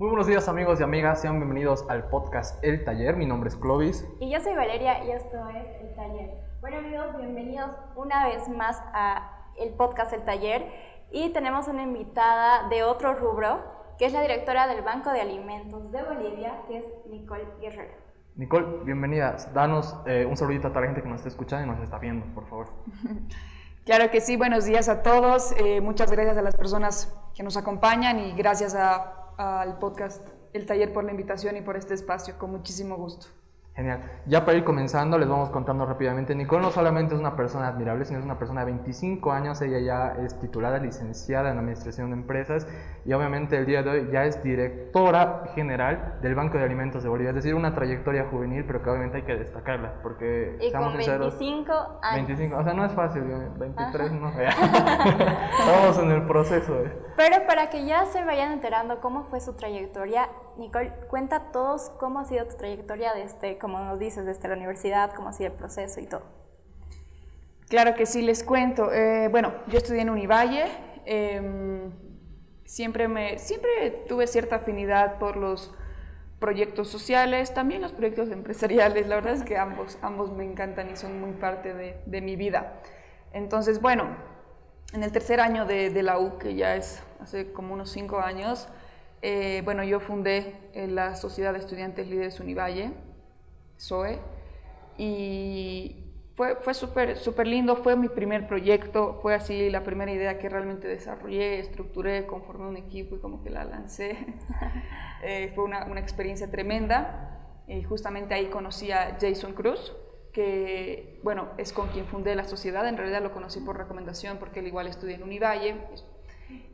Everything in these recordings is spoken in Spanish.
Muy buenos días amigos y amigas, sean bienvenidos al podcast El Taller. Mi nombre es Clovis. Y yo soy Valeria y esto es El Taller. Bueno amigos, bienvenidos una vez más a el podcast El Taller. Y tenemos una invitada de otro rubro, que es la directora del Banco de Alimentos de Bolivia, que es Nicole Guerrero. Nicole, bienvenida. Danos eh, un saludito a toda la gente que nos está escuchando y nos está viendo, por favor. Claro que sí, buenos días a todos. Eh, muchas gracias a las personas que nos acompañan y gracias al podcast El Taller por la invitación y por este espacio, con muchísimo gusto. Genial. Ya para ir comenzando, les vamos contando rápidamente. Nicole no solamente es una persona admirable, sino es una persona de 25 años. Ella ya es titulada, licenciada en Administración de Empresas y obviamente el día de hoy ya es directora general del Banco de Alimentos de Bolivia. Es decir, una trayectoria juvenil, pero que obviamente hay que destacarla. Porque, y con 25 años. 25, o sea, no es fácil, 23 no. Estamos en el proceso. Pero para que ya se vayan enterando cómo fue su trayectoria, Nicole, cuenta a todos cómo ha sido tu trayectoria desde, como nos dices, desde la universidad, cómo ha sido el proceso y todo. Claro que sí, les cuento. Eh, bueno, yo estudié en Univalle. Em, siempre, me, siempre tuve cierta afinidad por los proyectos sociales, también los proyectos empresariales. La verdad es que ambos, ambos me encantan y son muy parte de, de mi vida. Entonces, bueno, en el tercer año de, de la U, que ya es hace como unos cinco años, eh, bueno, yo fundé eh, la Sociedad de Estudiantes Líderes Univalle, SOE, y fue, fue súper super lindo, fue mi primer proyecto, fue así la primera idea que realmente desarrollé, estructuré, conformé un equipo y como que la lancé. Eh, fue una, una, experiencia tremenda. Y justamente ahí conocí a Jason Cruz, que bueno, es con quien fundé la sociedad, en realidad lo conocí por recomendación porque él igual estudia en Univalle,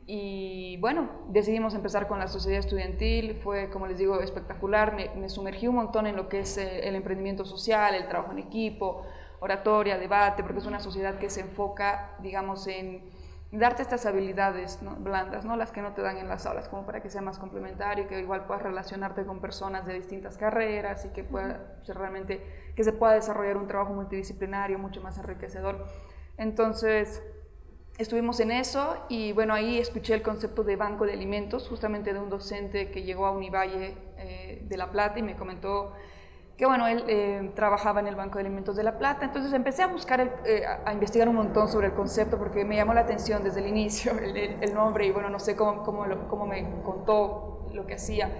y bueno, decidimos empezar con la sociedad estudiantil, fue, como les digo, espectacular, me, sumergí un montón en lo que es eh, el, emprendimiento social, el trabajo en equipo, oratoria, debate, porque es una sociedad que se enfoca, digamos, en darte estas habilidades blandas, ¿no? las que no te dan en las aulas, como para que sea más complementario, que igual puedas relacionarte con personas de distintas carreras y que pueda realmente, que se pueda desarrollar un trabajo multidisciplinario mucho más enriquecedor. Entonces, estuvimos en eso y bueno, ahí escuché el concepto de banco de alimentos, justamente de un docente que llegó a Univalle eh, de La Plata y me comentó que bueno, él eh, trabajaba en el Banco de Alimentos de La Plata, entonces empecé a buscar, eh, a investigar un montón sobre el concepto porque me llamó la atención desde el inicio el, nombre y bueno, no sé cómo, cómo, cómo me contó lo que hacía.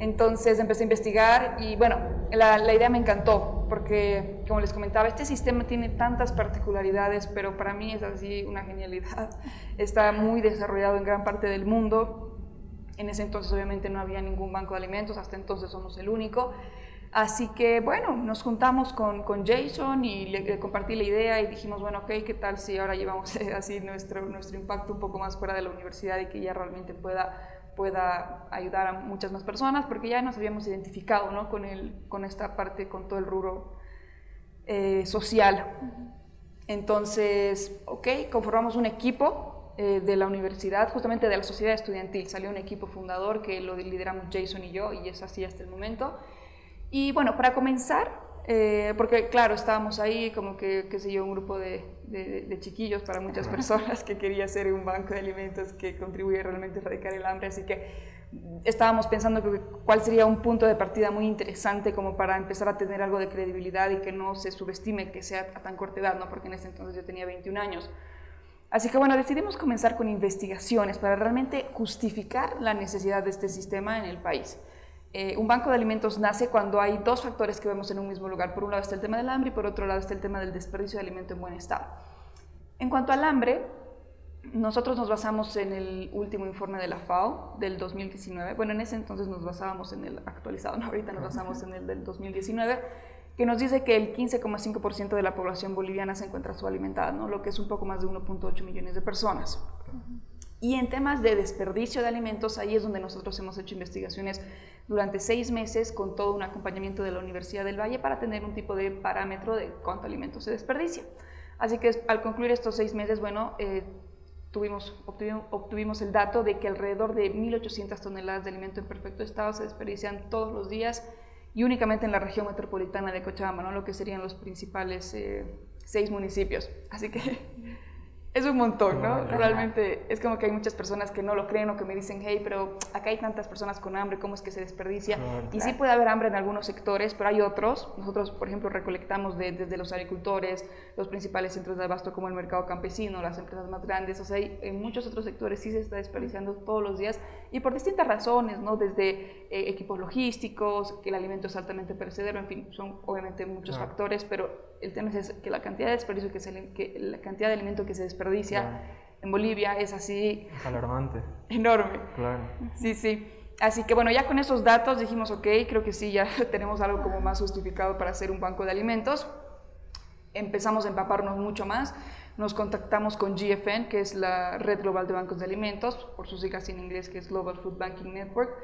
Entonces empecé a investigar y bueno, la, idea me encantó porque, como les comentaba, este sistema tiene tantas particularidades, pero para mí es así una genialidad. Está muy desarrollado en gran parte del mundo. En ese entonces obviamente no había ningún banco de alimentos, hasta entonces somos el único. Así que bueno, nos juntamos con, con Jason y le, compartí la idea y dijimos, bueno, ok, ¿qué tal si ahora llevamos así nuestro, nuestro impacto un poco más fuera de la universidad y que ya realmente pueda pueda ayudar a muchas más personas, porque ya nos habíamos identificado ¿no? con, el, con esta parte, con todo el rubro eh, social. Entonces, ok, conformamos un equipo eh, de la universidad, justamente de la sociedad estudiantil. Salió un equipo fundador que lo lideramos Jason y yo, y es así hasta el momento. Y bueno, para comenzar, eh, porque claro, estábamos ahí como que, qué sé yo, un grupo de, de, chiquillos para muchas personas que quería ser un banco de alimentos que contribuye realmente a erradicar el hambre, así que estábamos pensando que cuál sería un punto de partida muy interesante como para empezar a tener algo de credibilidad y que no se subestime que sea a tan corta edad, ¿no? porque en ese entonces yo tenía 21 años. Así que bueno, decidimos comenzar con investigaciones para realmente justificar la necesidad de este sistema en el país. Eh, un banco de alimentos nace cuando hay dos factores que vemos en un mismo lugar. Por un lado está el tema del hambre y por otro lado está el tema del desperdicio de alimento en buen estado. En cuanto al hambre, nosotros nos basamos en el último informe de la FAO del 2019. Bueno, en ese entonces nos basábamos en el actualizado, ¿no? ahorita nos basamos en el del 2019, que nos dice que el 15,5% de la población boliviana se encuentra subalimentada, lo que es un poco más de 1.8 millones de personas. Y en temas de desperdicio de alimentos, ahí es donde nosotros hemos hecho investigaciones durante seis meses con todo un acompañamiento de la Universidad del Valle para tener un tipo de parámetro de cuánto alimento se desperdicia. Así que al concluir estos seis meses, bueno, eh, tuvimos, obtuvimos, obtuvimos, el dato de que alrededor de 1.800 toneladas de alimento en perfecto estado se desperdician todos los días y únicamente en la región metropolitana de Cochabamba, ¿no? lo que serían los principales eh, seis municipios. Así que es un montón, ¿no? Realmente es como que hay muchas personas que no lo creen o que me dicen, hey, pero acá hay tantas personas con hambre, ¿cómo es que se desperdicia? y sí puede haber hambre en algunos sectores, pero hay otros. Nosotros, por ejemplo, recolectamos desde los agricultores, los principales centros de abasto como el mercado campesino, las empresas más grandes. O sea, hay, en muchos otros sectores sí se está desperdiciando todos los días y por distintas razones, ¿no? Desde eh, equipos logísticos, que el alimento es altamente perecedero, en fin, son obviamente muchos factores, pero el tema es que la cantidad de desperdicio que, se, que la cantidad de alimento que se desperdicia en Bolivia es así... alarmante. Enorme. Claro. Sí, sí. Así que bueno, ya con esos datos dijimos, ok, creo que sí, ya tenemos algo como más justificado para hacer un banco de alimentos. Empezamos a empaparnos mucho más. Nos contactamos con GFN, que es la Red Global de Bancos de Alimentos, por sus siglas en inglés, que es Global Food Banking Network.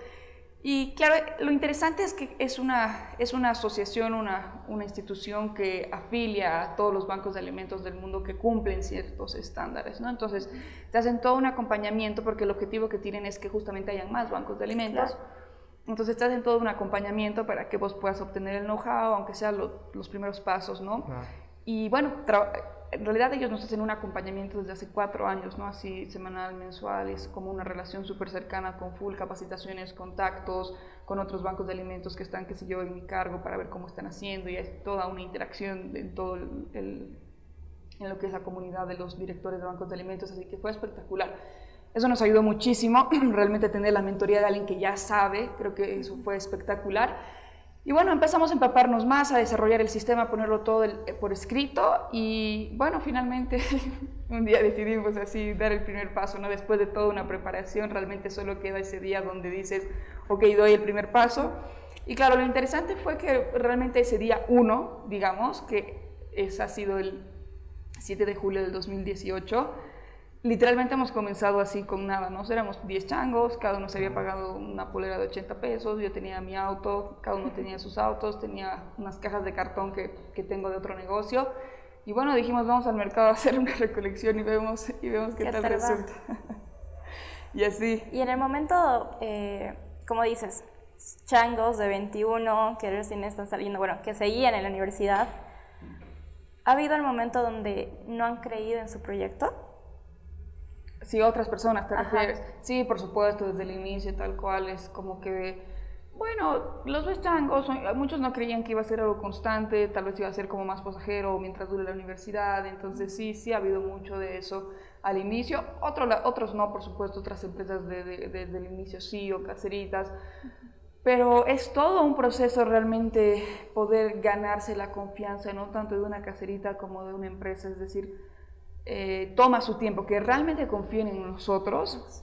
Y claro, lo interesante es que es una, es una asociación, una, una institución que afilia a todos los bancos de alimentos del mundo que cumplen ciertos estándares, ¿no? Entonces, te hacen todo un acompañamiento porque el objetivo que tienen es que justamente hayan más bancos de alimentos. Entonces, te hacen todo un acompañamiento para que vos puedas obtener el know-how, aunque sean los primeros pasos, ¿no? Y bueno, en realidad ellos nos hacen un acompañamiento desde hace cuatro años, ¿no? Así semanal, mensual, es como una relación súper cercana con full capacitaciones, contactos con otros bancos de alimentos que están, qué sé yo, en mi cargo para ver cómo están haciendo y hay toda una interacción en todo el, en lo que es la comunidad de los directores de bancos de alimentos, así que fue espectacular. Eso nos ayudó muchísimo, realmente tener la mentoría de alguien que ya sabe, creo que eso fue espectacular. Y bueno, empezamos a empaparnos más, a desarrollar el sistema, a ponerlo todo eh, por escrito y bueno, finalmente un día decidimos así dar el primer paso, ¿no? Después de toda una preparación, realmente solo queda ese día donde dices, ok, doy el primer paso. Y claro, lo interesante fue que realmente ese día uno, digamos, que es, ha sido el 7 de julio del 2018, literalmente hemos comenzado así con nada, ¿no? Éramos 10 changos, cada uno se había pagado una polera de 80 pesos, yo tenía mi auto, cada uno tenía sus autos, tenía unas cajas de cartón que, que tengo de otro negocio. Y bueno, dijimos, vamos al mercado a hacer una recolección y vemos, y vemos qué, tal resulta. y así. Y en el momento, eh, como dices, changos de 21 que recién están saliendo, bueno, que seguían en la universidad, ¿ha habido el momento donde no han creído en su proyecto? Si otras personas te refieres. Sí, por supuesto, desde el inicio tal cual es como que, bueno, los changos, muchos no creían que iba a ser algo constante, tal vez iba a ser como más pasajero mientras dure la universidad, entonces sí, sí ha habido mucho de eso al inicio. Otro, otros no, por supuesto, otras empresas desde de, el inicio sí o caseritas. Pero es todo un proceso realmente poder ganarse la confianza, no tanto de una caserita como de una empresa, es decir, eh, toma su tiempo, que realmente confíen en nosotros.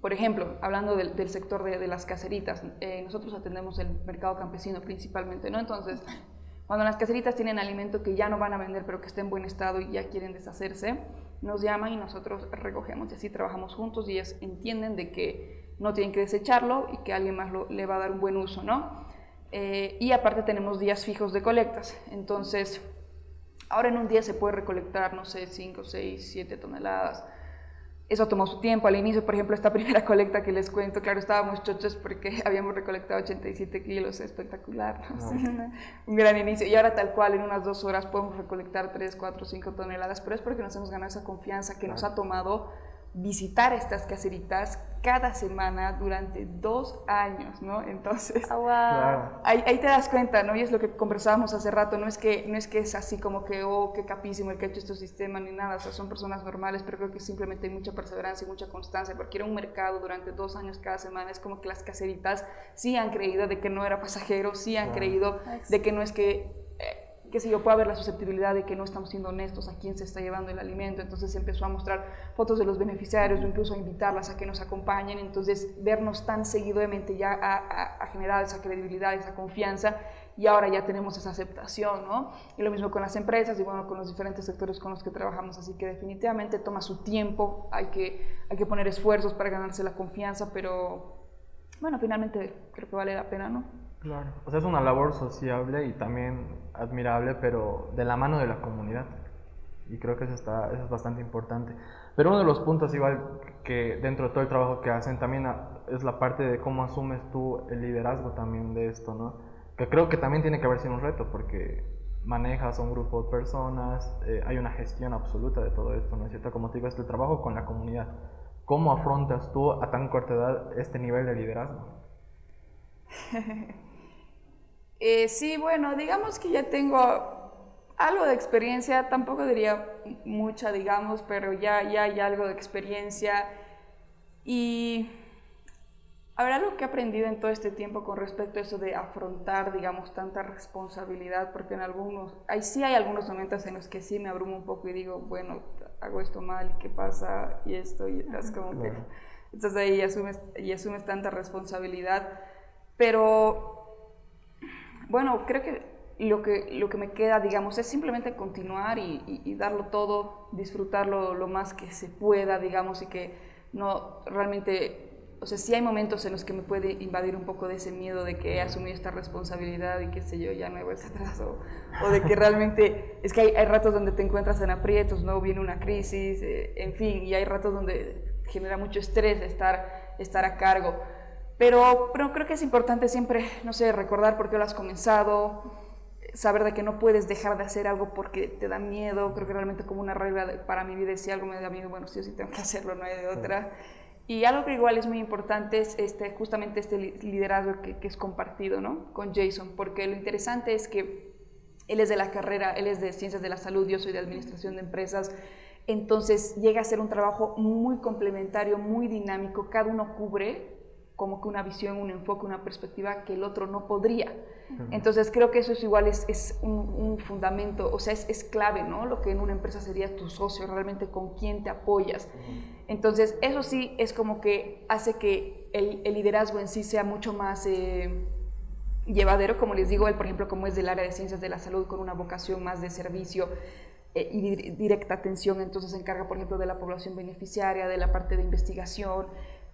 Por ejemplo, hablando del, sector de, las caseritas, eh, nosotros atendemos el mercado campesino principalmente, ¿no? Entonces, cuando las caseritas tienen alimento que ya no van a vender, pero que está en buen estado y ya quieren deshacerse, nos llaman y nosotros recogemos y así trabajamos juntos y ellas entienden de que no tienen que desecharlo y que alguien más le va a dar un buen uso, ¿no? Eh, y aparte tenemos días fijos de colectas, entonces Ahora en un día se puede recolectar, no sé, 5, 6, 7 toneladas. Eso tomó su tiempo. Al inicio, por ejemplo, esta primera colecta que les cuento, claro, estábamos chochos porque habíamos recolectado 87 kilos, espectacular. un gran inicio. Y ahora tal cual, en unas dos horas podemos recolectar 3, 4, 5 toneladas, pero es porque nos hemos ganado esa confianza que nos ha tomado visitar estas caseritas cada semana durante dos años, ¿no? Entonces, ah, ahí, te das cuenta, ¿no? Y es lo que conversábamos hace rato, no es que, no es, que es así como que, oh, qué capísimo el que ha hecho este sistema, ni nada, o sea, son personas normales, pero creo que simplemente hay mucha perseverancia y mucha constancia, porque era un mercado durante dos años cada semana, es como que las caseritas sí han creído de que no era pasajero, sí han creído de que no es que que si yo pueda ver la susceptibilidad de que no estamos siendo honestos a quién se está llevando el alimento, entonces empezó a mostrar fotos de los beneficiarios o incluso a invitarlas a que nos acompañen, entonces vernos tan seguidamente ya ha, generado esa credibilidad, esa confianza y ahora ya tenemos esa aceptación, ¿no? Y lo mismo con las empresas y bueno, con los diferentes sectores con los que trabajamos, así que definitivamente toma su tiempo, hay que, hay que poner esfuerzos para ganarse la confianza, pero bueno, finalmente creo que vale la pena, ¿no? Claro, o sea, es una labor sociable y también admirable, pero de la mano de la comunidad. Y creo que eso, está, eso es bastante importante. Pero uno de los puntos igual que dentro de todo el trabajo que hacen también es la parte de cómo asumes tú el liderazgo también de esto, ¿no? Que creo que también tiene que haber sido un reto, porque manejas a un grupo de personas, eh, hay una gestión absoluta de todo esto, ¿no es cierto? Como te digo, este trabajo con la comunidad. ¿Cómo afrontas tú a tan corta edad este nivel de liderazgo? Eh, sí, bueno, digamos que ya tengo algo de experiencia, tampoco diría mucha, digamos, pero ya, ya hay algo de experiencia. Y Habrá algo que he aprendido en todo este tiempo con respecto a eso de afrontar, digamos, tanta responsabilidad, porque en algunos, ahí sí hay algunos momentos en los que sí me abrumo un poco y digo, bueno, hago esto mal, ¿qué pasa? Y esto, y es como que... Entonces ahí asumes, y asumes tanta responsabilidad, pero bueno, creo que lo que, lo que me queda, digamos, es simplemente continuar y, darlo todo, disfrutarlo lo más que se pueda, digamos, y que no realmente o sea, sí hay momentos en los que me puede invadir un poco de ese miedo de que he asumido esta responsabilidad y qué sé yo, ya no he vuelto atrás, o, o de que realmente, es que hay, hay, ratos donde te encuentras en aprietos, ¿no? Viene una crisis, eh, en fin, y hay ratos donde genera mucho estrés estar, estar a cargo. Pero, pero creo que es importante siempre, no sé, recordar por qué lo has comenzado, saber de que no puedes dejar de hacer algo porque te da miedo, creo que realmente como una regla para mi vida si algo me da miedo, bueno, sí sí tengo que hacerlo, no hay de otra. Y algo que igual es muy importante es este, justamente este liderazgo que, que, es compartido ¿no? con Jason, porque lo interesante es que él es de la carrera, él es de ciencias de la salud, yo soy de administración de empresas, entonces llega a ser un trabajo muy complementario, muy dinámico, cada uno cubre como que una visión, un enfoque, una perspectiva que el otro no podría. Entonces creo que eso es igual, es, es un, un, fundamento, o sea, es, es, clave, ¿no? Lo que en una empresa sería tu socio, realmente con quién te apoyas. Entonces eso sí es como que hace que el, el liderazgo en sí sea mucho más... Eh, llevadero, como les digo, él por ejemplo como es del área de ciencias de la salud con una vocación más de servicio, eh, y directa atención, entonces se encarga, por ejemplo, de la población beneficiaria, de la parte de investigación,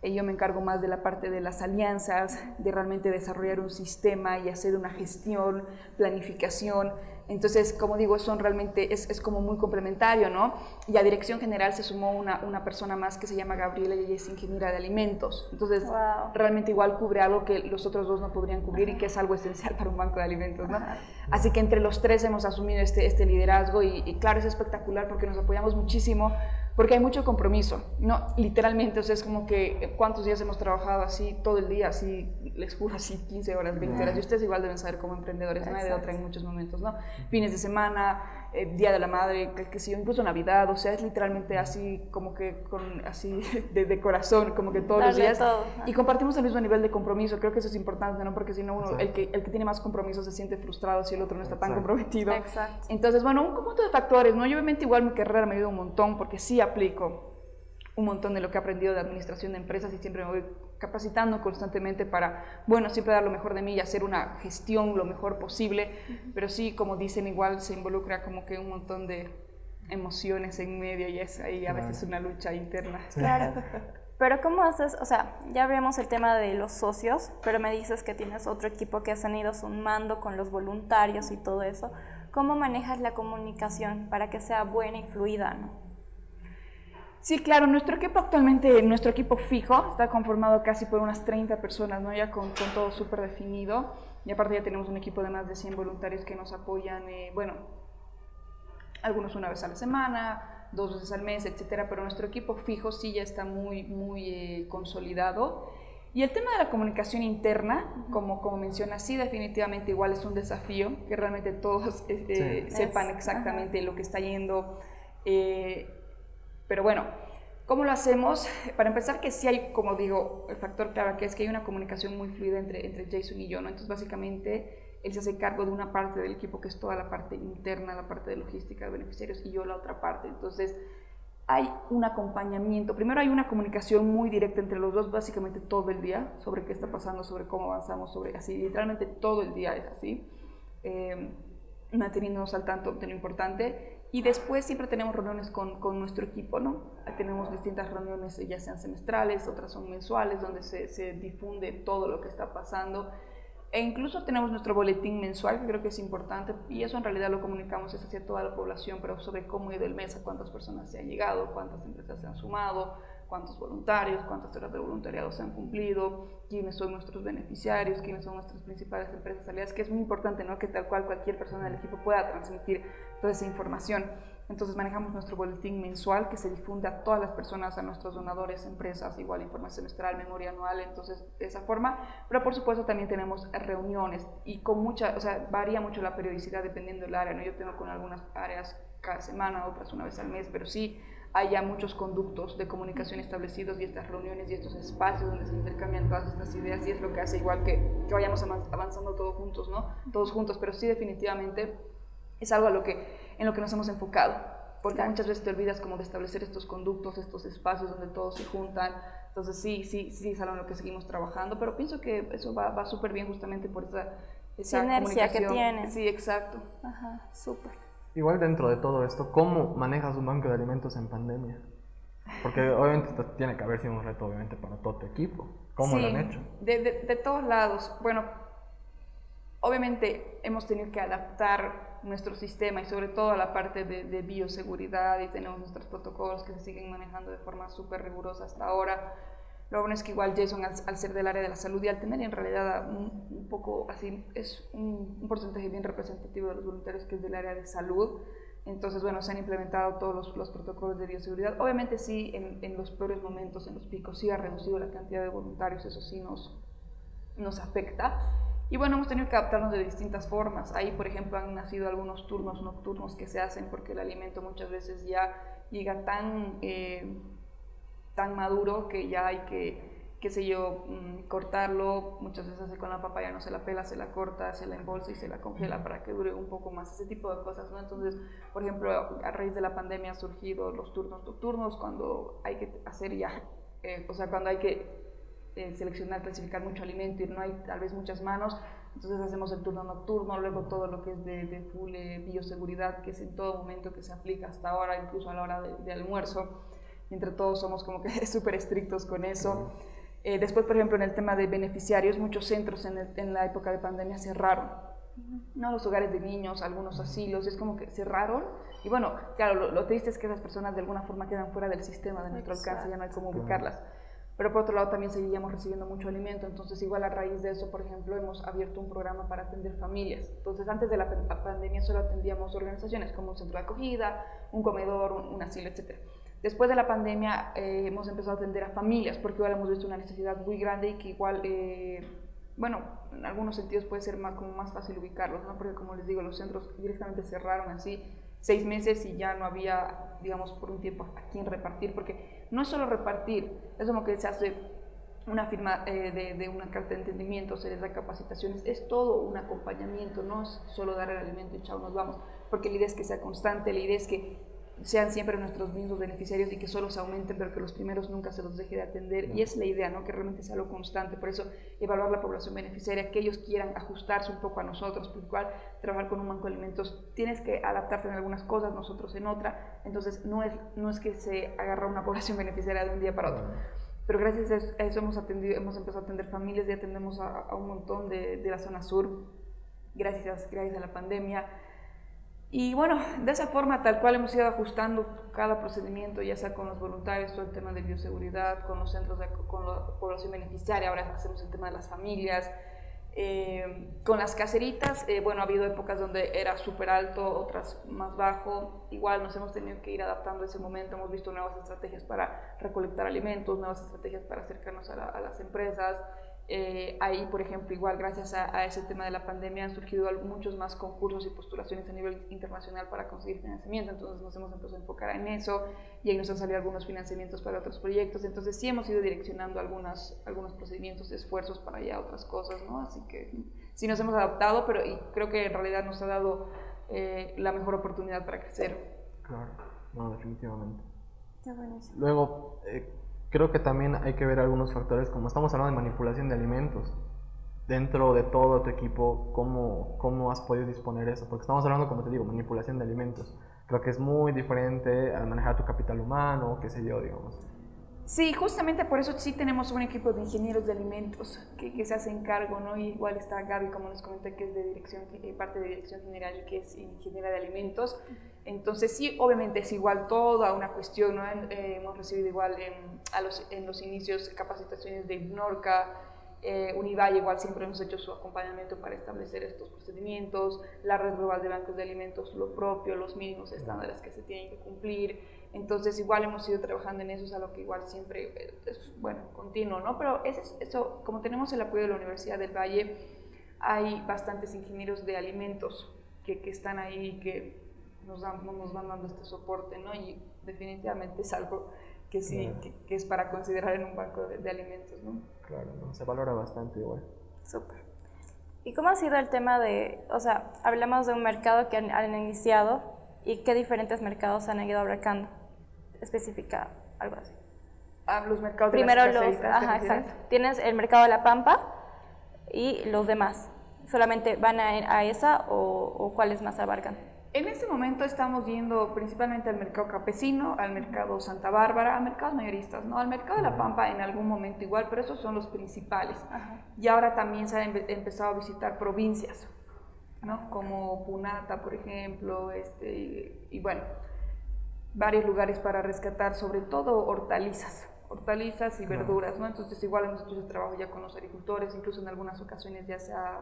yo me encargo más de la parte de las alianzas, de realmente desarrollar un sistema y hacer una gestión, planificación. Entonces, como digo, son realmente, es, es, como muy complementario, ¿no? Y a dirección general se sumó una, una persona más que se llama Gabriela y ella es ingeniera de alimentos. Entonces, realmente igual cubre algo que los otros dos no podrían cubrir y que es algo esencial para un banco de alimentos, ¿no? Así que entre los tres hemos asumido este, este liderazgo y, y claro, es espectacular porque nos apoyamos muchísimo porque hay mucho compromiso, no, literalmente, o sea, es como que cuántos días hemos trabajado así todo el día, así, les juro, así 15 horas, 20 horas, y ustedes igual deben saber como emprendedores, no hay de otra en muchos momentos, ¿no? Fines de semana, eh, Día de la Madre, que, que sí, incluso Navidad, o sea, es literalmente así, como que con, así, de, de corazón, como que todos Darle los días, todo. y compartimos el mismo nivel de compromiso, creo que eso es importante, ¿no? Porque si no, uno, el que, el que tiene más compromiso se siente frustrado si el otro no está tan Exacto. comprometido. Exacto. Entonces, bueno, un conjunto de factores, ¿no? Y obviamente igual mi carrera me ayuda un montón porque sí aplico un montón de lo que he aprendido de administración de empresas y siempre me voy capacitando constantemente para, bueno, siempre dar lo mejor de mí y hacer una gestión lo mejor posible, pero sí, como dicen, igual se involucra como que un montón de emociones en medio y es ahí a veces una lucha interna. Claro. Pero ¿cómo haces? O sea, ya vemos el tema de los socios, pero me dices que tienes otro equipo que has ido sumando con los voluntarios y todo eso. ¿Cómo manejas la comunicación para que sea buena y fluida, no? Sí, claro, nuestro equipo actualmente, nuestro equipo fijo, está conformado casi por unas 30 personas, ¿no? Ya con, con todo súper definido. Y aparte ya tenemos un equipo de más de 100 voluntarios que nos apoyan, eh, bueno, algunos una vez a la semana, dos veces al mes, etcétera, pero nuestro equipo fijo sí ya está muy, muy eh, consolidado. Y el tema de la comunicación interna, como, como menciona, sí definitivamente igual es un desafío, que realmente todos eh, Sí. sepan exactamente lo que está yendo. eh, pero bueno, ¿cómo lo hacemos? Para empezar, que sí hay, como digo, el factor clave que es que hay una comunicación muy fluida entre, entre Jason y yo, ¿no? Entonces, básicamente, él se hace cargo de una parte del equipo que es toda la parte interna, la parte de logística de beneficiarios, y yo la otra parte. Entonces, hay un acompañamiento. Primero hay una comunicación muy directa entre los dos, básicamente todo el día, sobre qué está pasando, sobre cómo avanzamos, sobre así, literalmente todo el día es así, eh, manteniéndonos al tanto de lo importante. Y después siempre tenemos reuniones con, con nuestro equipo, ¿no? Tenemos distintas reuniones, ya sean semestrales, otras son mensuales, donde se, se difunde todo lo que está pasando. E incluso tenemos nuestro boletín mensual, que creo que es importante, y eso en realidad lo comunicamos es hacia toda la población, pero sobre cómo ha ido el mes, cuántas personas se han llegado, cuántas empresas se han sumado, cuántos voluntarios, cuántas horas de voluntariado se han cumplido, quiénes son nuestros beneficiarios, quiénes son nuestras principales empresas aliadas, que es muy importante, ¿no? Que tal cual cualquier persona del equipo pueda transmitir toda esa información. Entonces manejamos nuestro boletín mensual que se difunde a todas las personas, a nuestros donadores, empresas, igual informe semestral, memoria anual, entonces de esa forma. Pero por supuesto también tenemos reuniones y con mucha, o sea, varía mucho la periodicidad dependiendo del área, ¿no? Yo tengo con algunas áreas cada semana, otras una vez al mes, pero sí hay ya muchos conductos de comunicación establecidos y estas reuniones y estos espacios donde se intercambian todas estas ideas y es lo que hace igual que, que vayamos avanzando todos juntos, ¿no? Todos juntos, pero sí definitivamente es algo a lo que, en lo que nos hemos enfocado, porque muchas veces te olvidas como de establecer estos conductos, estos espacios donde todos se juntan, entonces sí, sí, sí es algo en lo que seguimos trabajando, pero pienso que eso va, va súper bien justamente por esa, esa Sinergia que tiene. Sí, exacto. Ajá, súper. Igual dentro de todo esto, ¿cómo manejas un banco de alimentos en pandemia? Porque obviamente tiene que haber sido un reto obviamente para todo tu equipo. ¿Cómo lo han hecho? De, de, de todos lados. Bueno, obviamente hemos tenido que adaptar nuestro sistema y sobre todo la parte de, bioseguridad y tenemos nuestros protocolos que se siguen manejando de forma súper rigurosa hasta ahora. Lo bueno es que igual Jason, al, ser del área de la salud y al tener en realidad un, poco así, es un, porcentaje bien representativo de los voluntarios que es del área de salud, entonces, bueno, se han implementado todos los, los protocolos de bioseguridad. Obviamente sí, en, en, los peores momentos, en los picos, sí ha reducido la cantidad de voluntarios, eso sí nos, nos afecta. Y bueno, hemos tenido que adaptarnos de distintas formas. Ahí, por ejemplo, han nacido algunos turnos nocturnos que se hacen porque el alimento muchas veces ya llega tan, eh, tan maduro que ya hay que, qué sé yo, mm, cortarlo. Muchas veces hace con la papaya, no se la pela, se la corta, se la embolsa y se la congela para que dure un poco más. Ese tipo de cosas, ¿no? Entonces, por ejemplo, a raíz de la pandemia han surgido los turnos nocturnos cuando hay que hacer ya, eh, o sea, cuando hay que eh, seleccionar, clasificar mucho alimento y no hay tal vez muchas manos, entonces hacemos el turno nocturno, luego todo lo que es de, de full eh, bioseguridad, que es en todo momento que se aplica hasta ahora, incluso a la hora de, almuerzo, entre todos somos como que súper estrictos con eso. Eh, después, por ejemplo, en el tema de beneficiarios, muchos centros en, en la época de pandemia cerraron. ¿no? Los hogares de niños, algunos asilos, es como que cerraron. Y bueno, claro, lo, triste es que esas personas de alguna forma quedan fuera del sistema de nuestro alcance, ya no hay cómo ubicarlas pero por otro lado también seguíamos recibiendo mucho alimento, entonces igual a raíz de eso, por ejemplo, hemos abierto un programa para atender familias. Entonces antes de la pandemia solo atendíamos organizaciones como un centro de acogida, un comedor, un, asilo, etc. Después de la pandemia eh, hemos empezado a atender a familias porque igual hemos visto una necesidad muy grande y que igual, eh, bueno, en algunos sentidos puede ser más, como más fácil ubicarlos, ¿no? porque como les digo, los centros directamente cerraron así seis meses y ya no había, digamos, por un tiempo a quién repartir, porque no es solo repartir, es como que se hace una firma eh, de, una carta de entendimiento, se les da capacitaciones, es todo un acompañamiento, no es solo dar el alimento y chao, nos vamos, porque la idea es que sea constante, la idea es que sean siempre nuestros mismos beneficiarios y que solo se aumenten, pero que los primeros nunca se los deje de atender. Y es la idea, ¿no? Que realmente sea lo constante. Por eso, evaluar la población beneficiaria, que ellos quieran ajustarse un poco a nosotros, por igual trabajar con un banco de alimentos, tienes que adaptarte en algunas cosas, nosotros en otra. Entonces, no es, no es que se agarra una población beneficiaria de un día para otro. Pero gracias a eso hemos, atendido, hemos empezado a atender familias y atendemos a, un montón de, de la zona sur, gracias, gracias a la pandemia y bueno, de esa forma tal cual hemos ido ajustando cada procedimiento, ya sea con los voluntarios, todo el tema de bioseguridad, con los centros, de, con la población beneficiaria, ahora hacemos el tema de las familias. Eh, con las caseritas, eh, bueno, ha habido épocas donde era súper alto, otras más bajo. Igual nos hemos tenido que ir adaptando a ese momento, hemos visto nuevas estrategias para recolectar alimentos, nuevas estrategias para acercarnos a, a las empresas. Eh, ahí, por ejemplo, igual gracias a, ese tema de la pandemia han surgido muchos más concursos y postulaciones a nivel internacional para conseguir financiamiento, entonces nos hemos empezado a enfocar en eso y ahí nos han salido algunos financiamientos para otros proyectos, entonces sí hemos ido direccionando algunas, algunos procedimientos, esfuerzos para ya otras cosas, ¿no? Así que sí nos hemos adaptado, pero y creo que en realidad nos ha dado eh, la mejor oportunidad para crecer. Claro, no, definitivamente. Luego, eh, creo que también hay que ver algunos factores, como estamos hablando de manipulación de alimentos, dentro de todo tu equipo, ¿cómo, cómo has podido disponer eso? Porque estamos hablando, como te digo, manipulación de alimentos. Creo que es muy diferente al manejar tu capital humano, qué sé yo, digamos. Sí, justamente por eso sí tenemos un equipo de ingenieros de alimentos que, que se hacen cargo, ¿no? Y igual está Gaby, como nos comenté, que es de dirección, eh, parte de dirección general que es ingeniera de alimentos. Entonces sí, obviamente es igual toda una cuestión, ¿no? Eh, hemos recibido igual en, a los, en los inicios capacitaciones de IBNORCA, eh, Univalle igual siempre hemos hecho su acompañamiento para establecer estos procedimientos, la red global de bancos de alimentos, lo propio, los mínimos estándares que se tienen que cumplir. Entonces igual hemos ido trabajando en eso, es algo que igual siempre es, bueno, continuo, ¿no? Pero eso, eso, como tenemos el apoyo de la Universidad del Valle, hay bastantes ingenieros de alimentos que, que están ahí que nos, dan, nos van dando este soporte, ¿no? Y definitivamente es algo que sí, que, es para considerar en un banco de, alimentos, ¿no? Claro, ¿no? se valora bastante igual. Súper. ¿Y cómo ha sido el tema de, o sea, hablamos de un mercado que han, han iniciado y qué diferentes mercados han ido abarcando? Especifica algo así. Ah, los mercados Primero de los, ajá, exacto. Tienes el mercado de la Pampa y los demás. ¿Solamente van a, a esa o, o cuáles más abarcan? En este momento estamos viendo principalmente al mercado campesino, al mercado Santa Bárbara, a mercados mayoristas, ¿no? Al mercado de La Pampa en algún momento igual, pero esos son los principales. Y ahora también se han empezado a visitar provincias, ¿no? Como Punata, por ejemplo, este, y, bueno, varios lugares para rescatar, sobre todo hortalizas hortalizas y verduras, ¿no? Entonces igual hemos hecho ese trabajo ya con los agricultores, incluso en algunas ocasiones ya se ha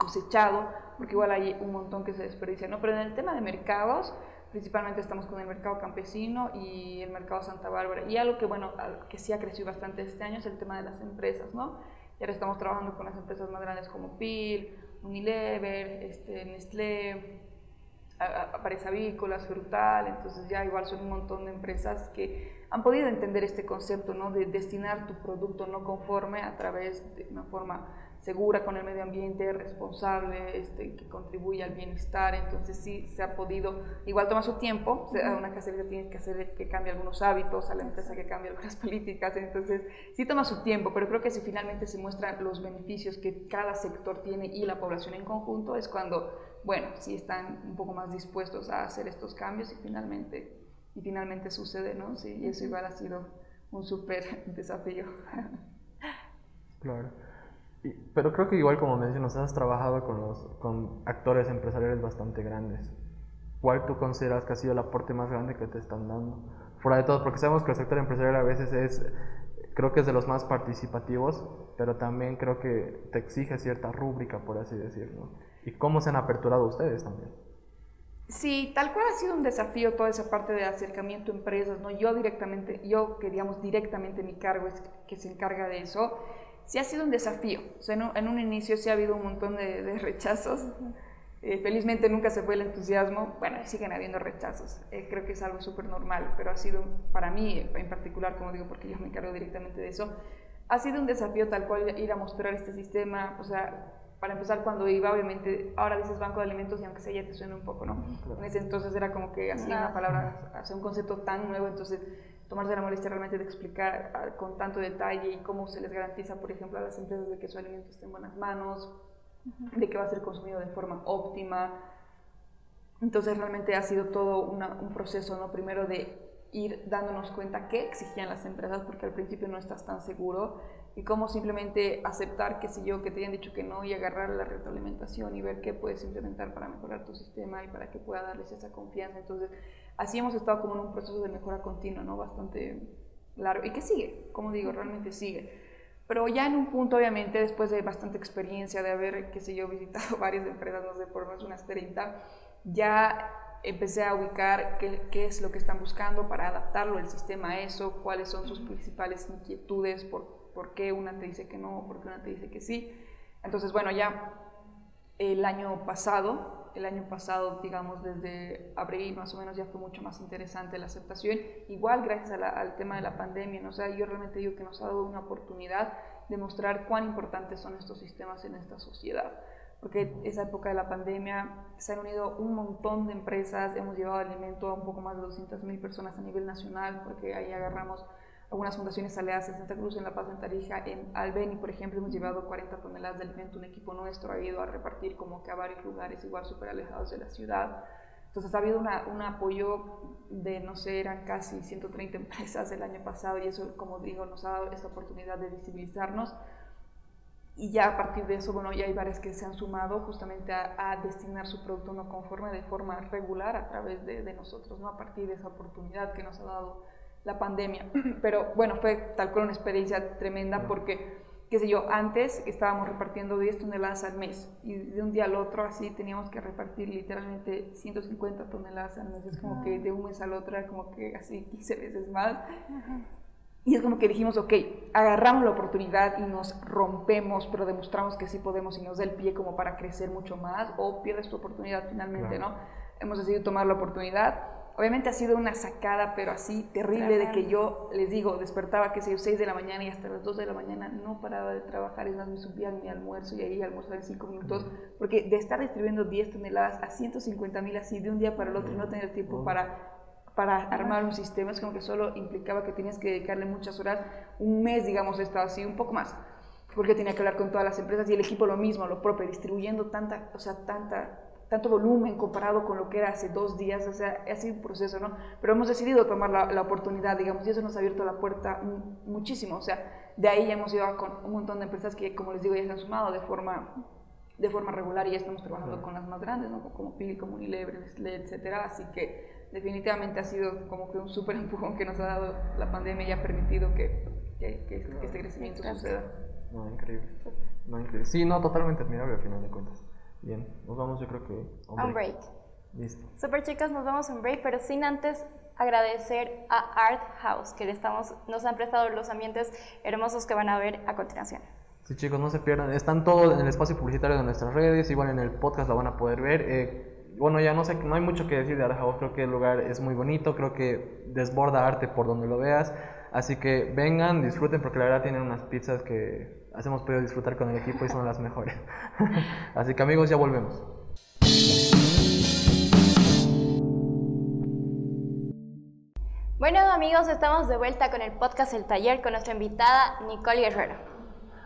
cosechado, porque igual hay un montón que se desperdicia, ¿no? Pero en el tema de mercados, principalmente estamos con el mercado campesino y el mercado Santa Bárbara. Y algo que, bueno, que sí ha crecido bastante este año es el tema de las empresas, ¿no? Y ahora estamos trabajando con las empresas más grandes como PIL, Unilever, este, Nestlé, Pares Avícolas, Frutal, entonces ya igual son un montón de empresas que han podido entender este concepto, ¿no? De destinar tu producto no conforme a través de una forma segura con el medio ambiente, responsable, este, que contribuye al bienestar. Entonces sí se ha podido, igual toma su tiempo, a una casería tiene que hacer que cambie algunos hábitos, a la empresa que cambie algunas políticas, entonces sí toma su tiempo, pero creo que si finalmente se muestran los beneficios que cada sector tiene y la población en conjunto, es cuando, bueno, sí están un poco más dispuestos a hacer estos cambios y finalmente, y finalmente sucede, ¿no? Sí, y eso igual ha sido un súper desafío. Claro pero creo que igual como mencionas, has trabajado con, los, con actores empresariales bastante grandes. ¿Cuál tú consideras que ha sido el aporte más grande que te están dando? Fuera de todo, porque sabemos que el sector empresarial a veces es, creo que es de los más participativos, pero también creo que te exige cierta rúbrica, por así decirlo. ¿Y cómo se han aperturado ustedes también? Sí, tal cual ha sido un desafío toda esa parte de acercamiento a empresas, ¿no? Yo directamente, yo que digamos directamente mi cargo es que se encarga de eso sí ha sido un desafío. en, un, inicio sí ha habido un montón de, rechazos. Eh, felizmente nunca se fue el entusiasmo. Bueno, siguen habiendo rechazos. Eh, creo que es algo súper normal, pero ha sido para mí en particular, como digo, porque yo me encargo directamente de eso, ha sido un desafío tal cual ir a mostrar este sistema. O sea, para empezar, cuando iba, obviamente, ahora dices banco de alimentos y aunque sea ya te suena un poco, ¿no? En ese entonces era como que hacía una palabra, hacía un concepto tan nuevo, entonces tomarse la molestia realmente de explicar ah, con tanto detalle y cómo se les garantiza, por ejemplo, a las empresas de que su alimento esté en buenas manos, de que va a ser consumido de forma óptima. Entonces realmente ha sido todo un proceso, ¿no? Primero de ir dándonos cuenta qué exigían las empresas, porque al principio no estás tan seguro, y cómo simplemente aceptar, qué sé yo, que te hayan dicho que no y agarrar la retroalimentación y ver qué puedes implementar para mejorar tu sistema y para que pueda darles esa confianza. Entonces, así hemos estado como en un proceso de mejora continua, ¿no? Bastante largo y que sigue, como digo, realmente sigue. Pero ya en un punto, obviamente, después de bastante experiencia, de haber, qué sé yo, visitado varias empresas, no sé, por más unas 30, ya empecé a ubicar qué, qué, es lo que están buscando para adaptarlo el sistema a eso, cuáles son sus principales inquietudes, por, por qué una te dice que no, por qué una te dice que sí. Entonces, bueno, ya el año pasado el año pasado, digamos, desde abril más o menos ya fue mucho más interesante la aceptación, igual gracias al tema de la pandemia, ¿no? o yo realmente digo que nos ha dado una oportunidad de mostrar cuán importantes son estos sistemas en esta sociedad, porque esa época de la pandemia se han unido un montón de empresas, hemos llevado alimento a un poco más de 200 mil personas a nivel nacional, porque ahí agarramos algunas fundaciones aliadas en Santa Cruz, en La Paz, en Tarija, en Albeni, por ejemplo, hemos llevado 40 toneladas de alimento, un equipo nuestro ha ido a repartir como que a varios lugares igual súper alejados de la ciudad. Entonces ha habido una, un apoyo de, no sé, eran casi 130 empresas el año pasado y eso, como digo, nos ha dado esta oportunidad de visibilizarnos. Y ya a partir de eso, bueno, ya hay varias que se han sumado justamente a, destinar su producto no conforme de forma regular a través de, de, nosotros, ¿no? A partir de esa oportunidad que nos ha dado la pandemia. Pero bueno, fue tal cual una experiencia tremenda porque qué sé yo, antes estábamos repartiendo 10 toneladas al mes y de un día al otro así teníamos que repartir literalmente 150 toneladas al mes. Es como que de un mes al otro era como que así 15 veces más. Y es como que dijimos, ok, agarramos la oportunidad y nos rompemos, pero demostramos que sí podemos y nos da el pie como para crecer mucho más o pierdes tu oportunidad finalmente, ¿no? Hemos decidido tomar la oportunidad Obviamente ha sido una sacada, pero así terrible, de que yo, les digo, despertaba, que sé yo, 6 de la mañana y hasta las 2 de la mañana no paraba de trabajar, es más, me subía a mi almuerzo y ahí almorzaba en 5 minutos, porque de estar distribuyendo 10 toneladas a 150 mil así de un día para el otro y no tener tiempo para para armar un sistema, es como que solo implicaba que tenías que dedicarle muchas horas, un mes, digamos, estaba así, un poco más, porque tenía que hablar con todas las empresas y el equipo lo mismo, lo propio, distribuyendo tanta, o sea, tanta tanto volumen comparado con lo que era hace dos días, o sea, ha sido un proceso, ¿no? Pero hemos decidido tomar la, la, oportunidad, digamos, y eso nos ha abierto la puerta muchísimo, o sea, de ahí ya hemos ido con un montón de empresas que, como les digo, ya se han sumado de forma, de forma regular y ya estamos trabajando con las más grandes, ¿no? Como Pili, como Unilever, etcétera, así que definitivamente ha sido como que un súper empujón que nos ha dado la pandemia y ha permitido que, que, que, este crecimiento suceda. No, increíble. no, increíble. Sí, no, totalmente admirable al final de cuentas. Bien, nos vamos yo creo que a un break. Listo. Super chicas, nos vamos a un break, pero sin antes agradecer a Art House, que le estamos, nos han prestado los ambientes hermosos que van a ver a continuación. Sí chicos, no se pierdan, están todos en el espacio publicitario de nuestras redes, igual en el podcast lo van a poder ver. Eh, bueno, ya no sé, no hay mucho que decir de Art House, creo que el lugar es muy bonito, creo que desborda arte por donde lo veas, así que vengan, disfruten porque la verdad tienen unas pizzas que hemos podido disfrutar con el equipo y son las mejores. Así que amigos, ya volvemos. Bueno amigos, estamos de vuelta con el podcast El Taller con nuestra invitada Nicole Guerrero.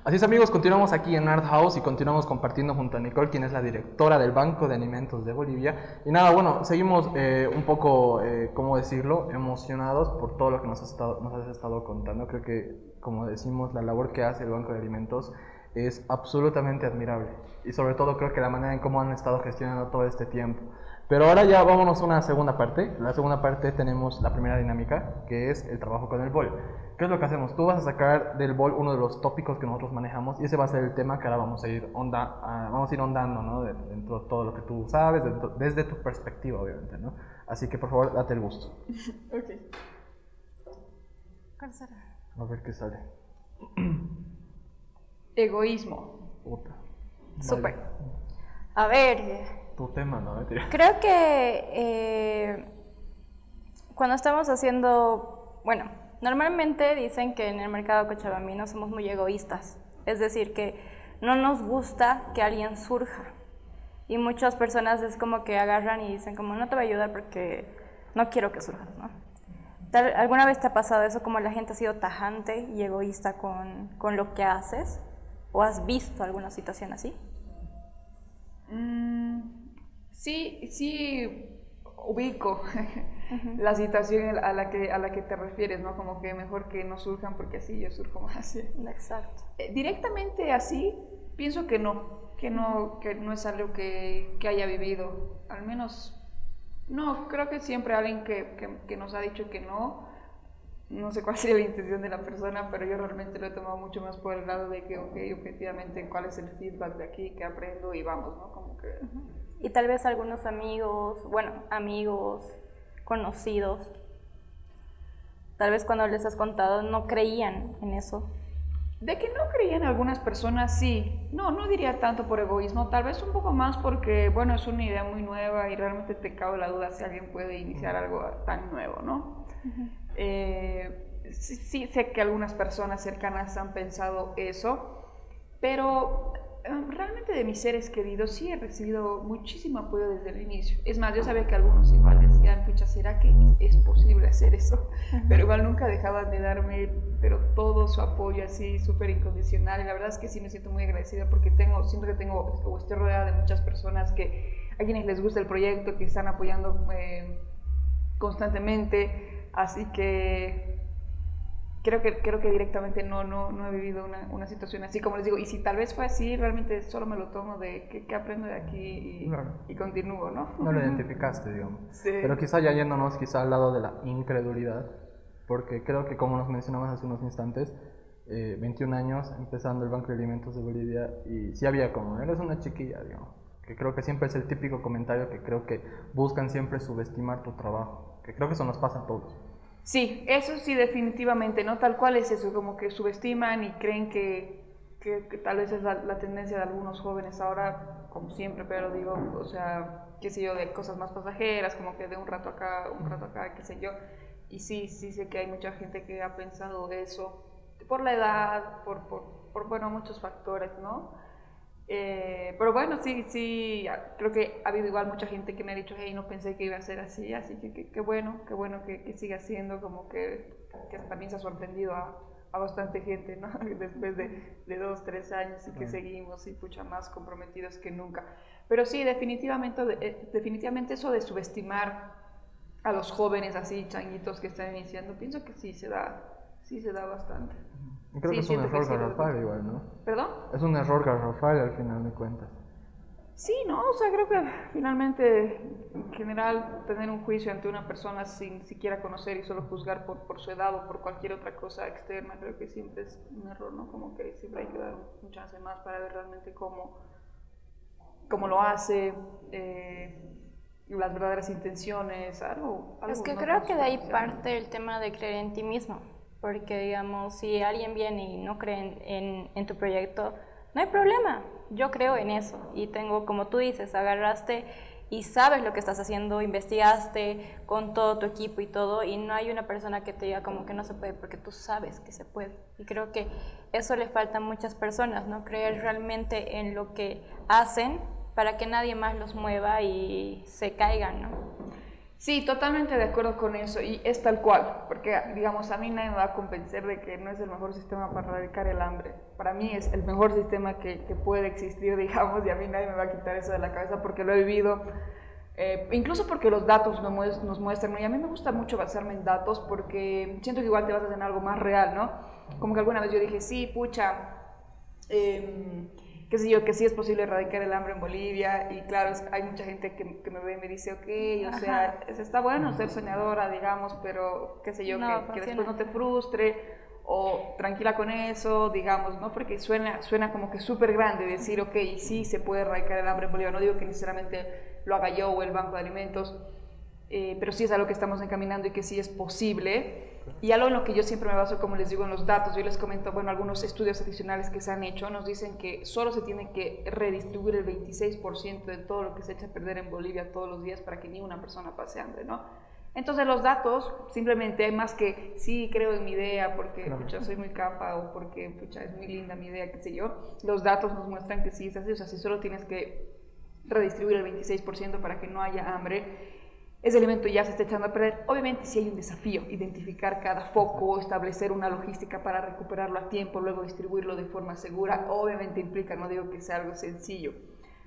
Así es amigos, continuamos aquí en Art House y continuamos compartiendo junto a Nicole, quien es la directora del Banco de Alimentos de Bolivia. Y nada, bueno, seguimos eh, un poco, eh, ¿cómo decirlo?, emocionados por todo lo que nos has, estado, nos has estado contando. Creo que, como decimos, la labor que hace el Banco de Alimentos es absolutamente admirable. Y sobre todo creo que la manera en cómo han estado gestionando todo este tiempo. Pero ahora ya vámonos a una segunda parte. La segunda parte tenemos la primera dinámica, que es el trabajo con el bol. ¿Qué es lo que hacemos? Tú vas a sacar del bol uno de los tópicos que nosotros manejamos y ese va a ser el tema que ahora vamos a ir, onda, vamos a ir ondando, ¿no? Dentro de todo lo que tú sabes, desde tu perspectiva, obviamente, ¿no? Así que por favor, date el gusto. ok. A ver qué sale. Egoísmo. Puta. Súper. A ver, tu tema, ¿no? Creo que eh, cuando estamos haciendo, bueno, normalmente dicen que en el mercado cochabambino somos muy egoístas, es decir, que no nos gusta que alguien surja. Y muchas personas es como que agarran y dicen como no te voy a ayudar porque no quiero que surjas, ¿no? ¿Alguna vez te ha pasado eso como la gente ha sido tajante y egoísta con, con lo que haces? ¿O has visto alguna situación así? Mm, Sí, sí ubico la situación a la, que, a la que te refieres, ¿no? Como que mejor que no surjan porque así yo surjo más. Exacto. Eh, directamente así, pienso que no, que no, que no es algo que, que haya vivido, al menos, no, creo que siempre alguien que, que, nos ha dicho que no, no sé cuál sería la intención de la persona, pero yo realmente lo he tomado mucho más por el lado de que, ok, objetivamente, cuál es el feedback de aquí, que aprendo y vamos, ¿no? Como que... Y tal vez algunos amigos, bueno, amigos, conocidos, tal vez cuando les has contado no creían en eso. De que no creían algunas personas, sí. No, no diría tanto por egoísmo, tal vez un poco más porque, bueno, es una idea muy nueva y realmente te cabe la duda si alguien puede iniciar algo tan nuevo, ¿no? Eh, sí, sí, sé que algunas personas cercanas han pensado eso, pero realmente de mis seres queridos sí he recibido muchísimo apoyo desde el inicio. Es más, yo sabía que algunos igual decían, pucha, ¿será que es posible hacer eso? Pero igual nunca dejaban de darme, pero todo su apoyo así, súper incondicional. Y la verdad es que sí me siento muy agradecida porque tengo, siento que tengo, o estoy rodeada de muchas personas que a quienes les gusta el proyecto, que están apoyando eh, constantemente, así que creo que, creo que directamente no, no, no he vivido una, una, situación así, como les digo, y si tal vez fue así, realmente solo me lo tomo de qué, aprendo de aquí y, continúo, ¿no? No lo identificaste, digamos. Sí. Pero quizá ya yéndonos quizá al lado de la incredulidad, porque creo que como nos mencionamos hace unos instantes, 21 eh, años empezando el Banco de Alimentos de Bolivia y sí había como, eres una chiquilla, digamos, que creo que siempre es el típico comentario que creo que buscan siempre subestimar tu trabajo, que creo que eso nos pasa a todos. Sí, eso sí definitivamente, ¿no? Tal cual es eso, como que subestiman y creen que, que, tal vez es la, tendencia de algunos jóvenes ahora, como siempre, pero digo, o sea, qué sé yo, de cosas más pasajeras, como que de un rato acá, un rato acá, qué sé yo. Y sí, sí sé que hay mucha gente que ha pensado eso por la edad, por, por, por bueno, muchos factores, ¿no? Eh, pero bueno, sí, sí, creo que ha habido igual mucha gente que me ha dicho, hey, no pensé que iba a ser así, así que qué bueno, qué bueno que, que, siga siendo, como que, que, también se ha sorprendido a, a bastante gente, ¿no? Después de, de, dos, tres años y que seguimos y pucha más comprometidos que nunca. Pero sí, definitivamente, eh, definitivamente eso de subestimar a los jóvenes así, changuitos que están iniciando, pienso que sí se da, sí se da bastante. Creo que es un error garrafal igual, ¿no? ¿Perdón? Es un error garrafal al final de cuentas. Sí, no, o sea, creo que finalmente, en general, tener un juicio ante una persona sin siquiera conocer y solo juzgar por, por su edad o por cualquier otra cosa externa, creo que siempre es un error, ¿no? Como que siempre hay que dar un chance más para ver realmente cómo, cómo lo hace, eh, las verdaderas intenciones, algo. es que creo que de ahí parte el tema de creer en ti mismo porque digamos, si alguien viene y no cree en, en, tu proyecto, no hay problema, yo creo en eso y tengo, como tú dices, agarraste y sabes lo que estás haciendo, investigaste con todo tu equipo y todo, y no hay una persona que te diga como que no se puede, porque tú sabes que se puede. Y creo que eso le falta a muchas personas, ¿no? Creer realmente en lo que hacen para que nadie más los mueva y se caigan, ¿no? Sí, totalmente de acuerdo con eso y es tal cual, porque digamos a mí nadie me va a convencer de que no es el mejor sistema para erradicar el hambre. Para mí es el mejor sistema que, que puede existir, digamos, y a mí nadie me va a quitar eso de la cabeza porque lo he vivido, eh, incluso porque los datos nos, muestran, y a mí me gusta mucho basarme en datos porque siento que igual te vas a hacer algo más real, ¿no? Como que alguna vez yo dije, sí, pucha, eh, qué sé yo, que sí es posible erradicar el hambre en Bolivia y claro, hay mucha gente que, que, me ve y me dice, ok, o sea, está bueno ser soñadora, digamos, pero qué sé yo, que, después no te frustre o tranquila con eso, digamos, ¿no? Porque suena, suena como que súper grande decir, ok, sí se puede erradicar el hambre en Bolivia, no digo que necesariamente lo haga yo o el Banco de Alimentos, eh, pero sí es algo que estamos encaminando y que sí es posible. Y algo en lo que yo siempre me baso, como les digo, en los datos, yo les comento, bueno, algunos estudios adicionales que se han hecho nos dicen que solo se tiene que redistribuir el 26% de todo lo que se echa a perder en Bolivia todos los días para que ni una persona pase hambre, ¿no? Entonces los datos, simplemente hay más que sí creo en mi idea porque pucha, soy muy capa o porque pucha, es muy linda mi idea, qué sé yo, los datos nos muestran que sí es así, o sea, si solo tienes que redistribuir el 26% para que no haya hambre, ese alimento ya se está echando a perder. Obviamente sí hay un desafío, identificar cada foco, establecer una logística para recuperarlo a tiempo, luego distribuirlo de forma segura, obviamente implica, no digo que sea algo sencillo,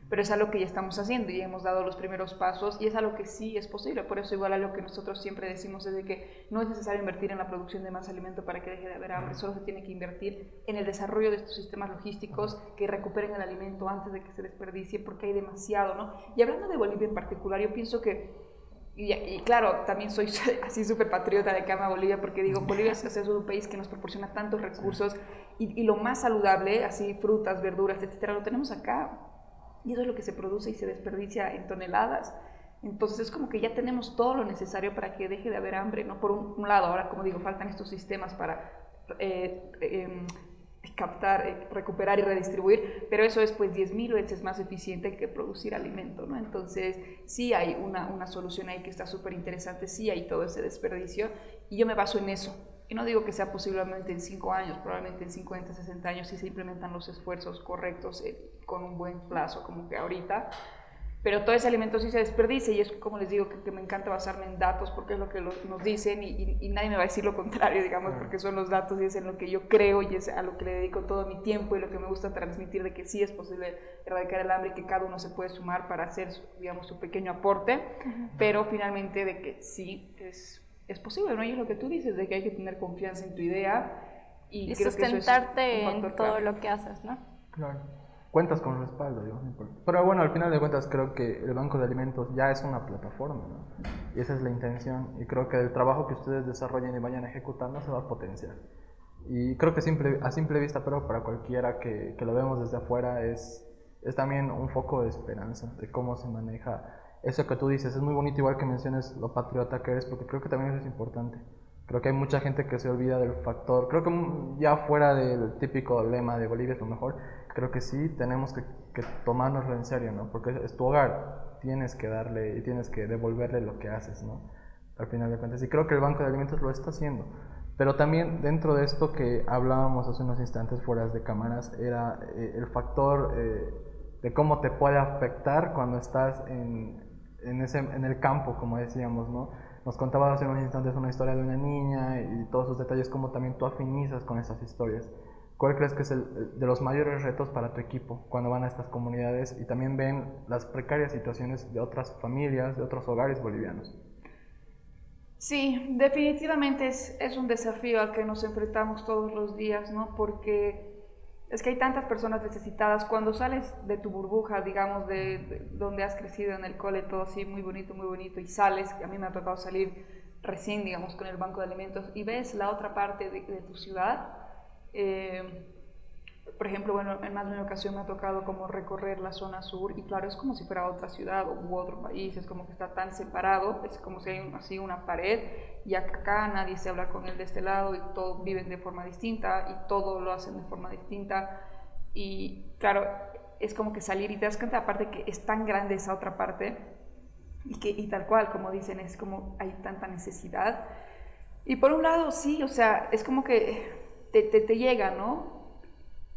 pero es algo que ya estamos haciendo y hemos dado los primeros pasos y es algo que sí es posible. Por eso igual a lo que nosotros siempre decimos es que no es necesario invertir en la producción de más alimento para que deje de haber hambre, solo se tiene que invertir en el desarrollo de estos sistemas logísticos que recuperen el alimento antes de que se desperdicie porque hay demasiado, ¿no? Y hablando de Bolivia en particular, yo pienso que y, claro, también soy así súper patriota de que ama Bolivia porque digo, Bolivia es, es, un país que nos proporciona tantos recursos y, y, lo más saludable, así frutas, verduras, etcétera, lo tenemos acá. Y eso es lo que se produce y se desperdicia en toneladas. Entonces es como que ya tenemos todo lo necesario para que deje de haber hambre, ¿no? Por un, lado, ahora como digo, faltan estos sistemas para eh, eh, captar, eh, recuperar y redistribuir, pero eso es pues 10.000 veces más eficiente que producir alimento, ¿no? Entonces sí hay una, una solución ahí que está súper interesante, sí hay todo ese desperdicio y yo me baso en eso. Y no digo que sea posiblemente en 5 años, probablemente en 50, 60 años si se implementan los esfuerzos correctos eh, con un buen plazo como que ahorita. Pero todo ese alimento sí se desperdicia y es como les digo que, me encanta basarme en datos porque es lo que nos dicen y, nadie me va a decir lo contrario, digamos, porque son los datos y es en lo que yo creo y es a lo que le dedico todo mi tiempo y lo que me gusta transmitir de que sí es posible erradicar el hambre y que cada uno se puede sumar para hacer, digamos, su pequeño aporte, pero finalmente de que sí es, es posible, ¿no? Y es lo que tú dices, de que hay que tener confianza en tu idea y, sustentarte en todo lo que haces, ¿no? Claro cuentas con respaldo, Pero bueno, al final de cuentas creo que el Banco de Alimentos ya es una plataforma, Y esa es la intención. Y creo que el trabajo que ustedes desarrollen y vayan ejecutando se va a potenciar. Y creo que simple, a simple vista, pero para cualquiera que, que lo vemos desde afuera, es, es también un foco de esperanza de cómo se maneja eso que tú dices. Es muy bonito igual que menciones lo patriota que eres, porque creo que también eso es importante. Creo que hay mucha gente que se olvida del factor, creo que ya fuera del típico lema de Bolivia es lo mejor, creo que sí tenemos que, que tomárnoslo en serio, ¿no? Porque es tu hogar, tienes que darle y tienes que devolverle lo que haces, ¿no? Al final de cuentas. Y creo que el Banco de Alimentos lo está haciendo. Pero también dentro de esto que hablábamos hace unos instantes fuera de cámaras, era eh, el factor eh, de cómo te puede afectar cuando estás en, en, ese, en el campo, como decíamos, ¿no? Nos contabas hace unos instantes una historia de una niña y todos esos detalles, cómo también tú afinizas con esas historias. ¿Cuál crees que es el, de los mayores retos para tu equipo cuando van a estas comunidades y también ven las precarias situaciones de otras familias, de otros hogares bolivianos? Sí, definitivamente es, es un desafío al que nos enfrentamos todos los días, ¿no? Porque es que hay tantas personas necesitadas. Cuando sales de tu burbuja, digamos, de, donde has crecido en el cole, todo así muy bonito, muy bonito, y sales, a mí me ha tocado salir recién, digamos, con el banco de alimentos, y ves la otra parte de, de tu ciudad, eh, por ejemplo, bueno, en más de una ocasión me ha tocado como recorrer la zona sur y claro, es como si fuera otra ciudad u otro país, es como que está tan separado, es como si hay así una pared y acá nadie se habla con él de este lado y todos viven de forma distinta y todo lo hacen de forma distinta y claro, es como que salir y te das cuenta aparte que es tan grande esa otra parte y que y tal cual, como dicen, es como hay tanta necesidad. Y por un lado, sí, o sea, es como que te, te, llega, ¿no?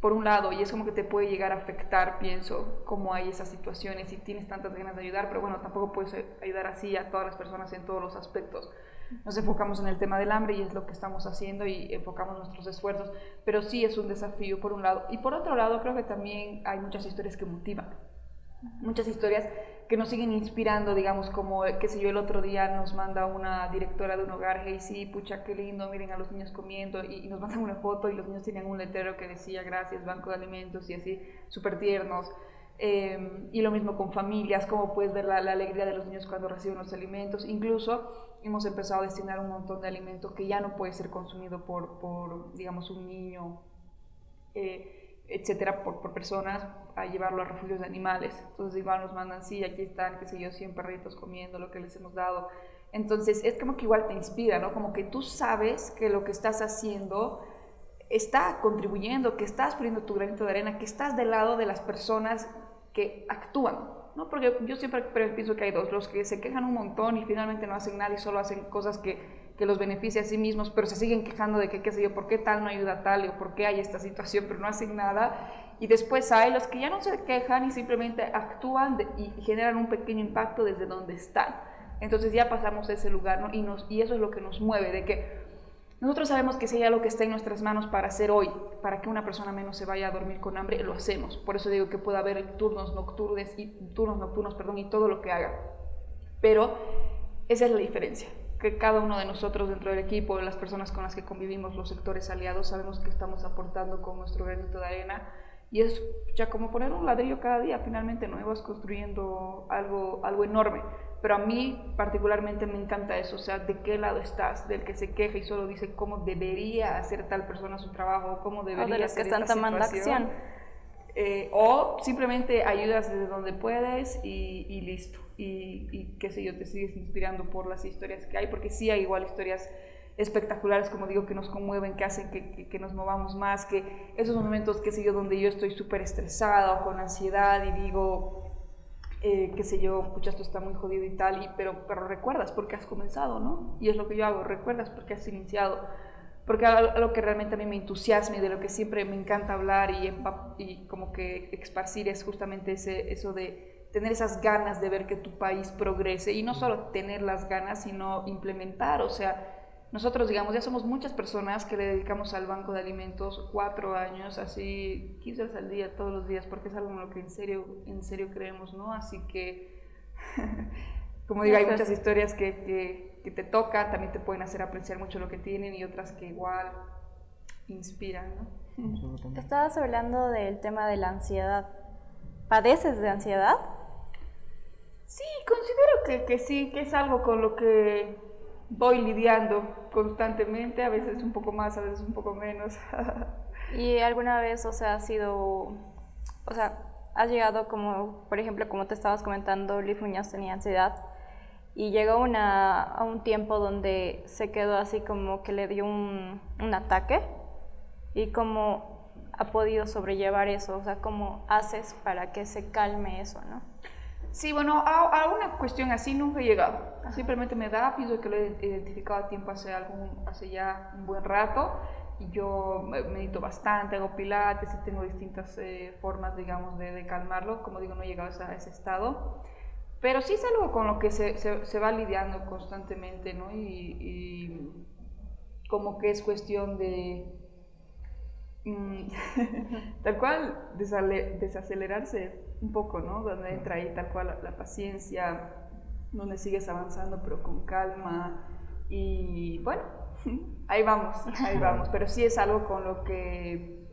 Por un lado, y es como que te puede llegar a afectar, pienso, cómo hay esas situaciones y tienes tantas ganas de ayudar, pero bueno, tampoco puedes ayudar así a todas las personas en todos los aspectos. Nos enfocamos en el tema del hambre y es lo que estamos haciendo y enfocamos nuestros esfuerzos, pero sí es un desafío por un lado. Y por otro lado, creo que también hay muchas historias que motivan muchas historias que nos siguen inspirando, digamos, como, qué sé yo, el otro día nos manda una directora de un hogar, hey, sí, pucha, qué lindo, miren a los niños comiendo, y, nos mandan una foto y los niños tenían un letrero que decía, gracias, Banco de Alimentos, y así, súper tiernos. Em, y lo mismo con familias, como puedes ver la, alegría de los niños cuando reciben los alimentos. Incluso hemos empezado a destinar un montón de alimentos que ya no puede ser consumido por, por digamos, un niño. Eh, etcétera, por, por, personas a llevarlo a refugios de animales. Entonces igual nos mandan, sí, aquí están, qué sé yo, 100 perritos comiendo lo que les hemos dado. Entonces es como que igual te inspira, ¿no? Como que tú sabes que lo que estás haciendo está contribuyendo, que estás poniendo tu granito de arena, que estás del lado de las personas que actúan, ¿no? Porque yo siempre pienso que hay dos, los que se quejan un montón y finalmente no hacen nada y solo hacen cosas que que los beneficia a sí mismos, pero se siguen quejando de que, qué sé yo, por qué tal no ayuda a tal o por qué hay esta situación, pero no hacen nada. Y después hay los que ya no se quejan y simplemente actúan y generan un pequeño impacto desde donde están. Entonces ya pasamos a ese lugar, ¿no? Y, nos, y eso es lo que nos mueve, de que nosotros sabemos que si hay algo que está en nuestras manos para hacer hoy, para que una persona menos se vaya a dormir con hambre, lo hacemos. Por eso digo que puede haber turnos nocturnos y, turnos nocturnos perdón, y todo lo que haga. Pero esa es la diferencia que cada uno de nosotros dentro del equipo, las personas con las que convivimos, los sectores aliados, sabemos que estamos aportando con nuestro granito de arena. Y es ya como poner un ladrillo cada día, finalmente no vas construyendo algo, algo enorme. Pero a mí particularmente me encanta eso, o sea, de qué lado estás, del que se queja y solo dice cómo debería hacer tal persona su trabajo, cómo debería o de los que están tomando acción. Eh, o simplemente ayudas desde donde puedes y, listo y, y, qué sé yo, te sigues inspirando por las historias que hay, porque sí hay igual historias espectaculares, como digo, que nos conmueven, que hacen que, que, nos movamos más, que esos momentos, qué sé yo, donde yo estoy súper estresada o con ansiedad y digo, eh, qué sé yo, pucha, esto está muy jodido y tal, y, pero, pero recuerdas porque has comenzado, ¿no? Y es lo que yo hago, recuerdas porque has iniciado, porque algo que realmente a mí me entusiasma y de lo que siempre me encanta hablar y, y como que esparcir es justamente ese, eso de tener esas ganas de ver que tu país progrese y no solo tener las ganas, sino implementar, o sea, nosotros, digamos, ya somos muchas personas que le dedicamos al banco de alimentos cuatro años, así 15 horas al día, todos los días, porque es algo en lo que en serio, en serio creemos, ¿no? Así que, como digo, hay muchas historias que, que, que, te tocan, también te pueden hacer apreciar mucho lo que tienen y otras que igual inspiran, ¿no? Estabas hablando del tema de la ansiedad. ¿Padeces de ansiedad? Sí, considero que, que sí, que es algo con lo que voy lidiando constantemente, a veces un poco más, a veces un poco menos. ¿Y alguna vez, o sea, ha sido, o sea, ha llegado como, por ejemplo, como te estabas comentando, Luis Muñoz tenía ansiedad y llegó una, a un tiempo donde se quedó así como que le dio un, un ataque y cómo ha podido sobrellevar eso, o sea, cómo haces para que se calme eso, ¿no? Sí, bueno, a, una cuestión así nunca he llegado. Simplemente me da, pienso que lo he identificado a tiempo hace, algún, hace ya un buen rato. Y yo medito bastante, hago pilates y tengo distintas eh, formas, digamos, de, calmarlo. Como digo, no he llegado a, ese estado. Pero sí es algo con lo que se, se, va lidiando constantemente, ¿no? Y, y, como que es cuestión de, mm, tal cual, desacelerarse un poco, ¿no? Donde entra ahí tal cual la, paciencia, donde sigues avanzando pero con calma y bueno, ahí vamos, ahí vamos, pero sí es algo con lo que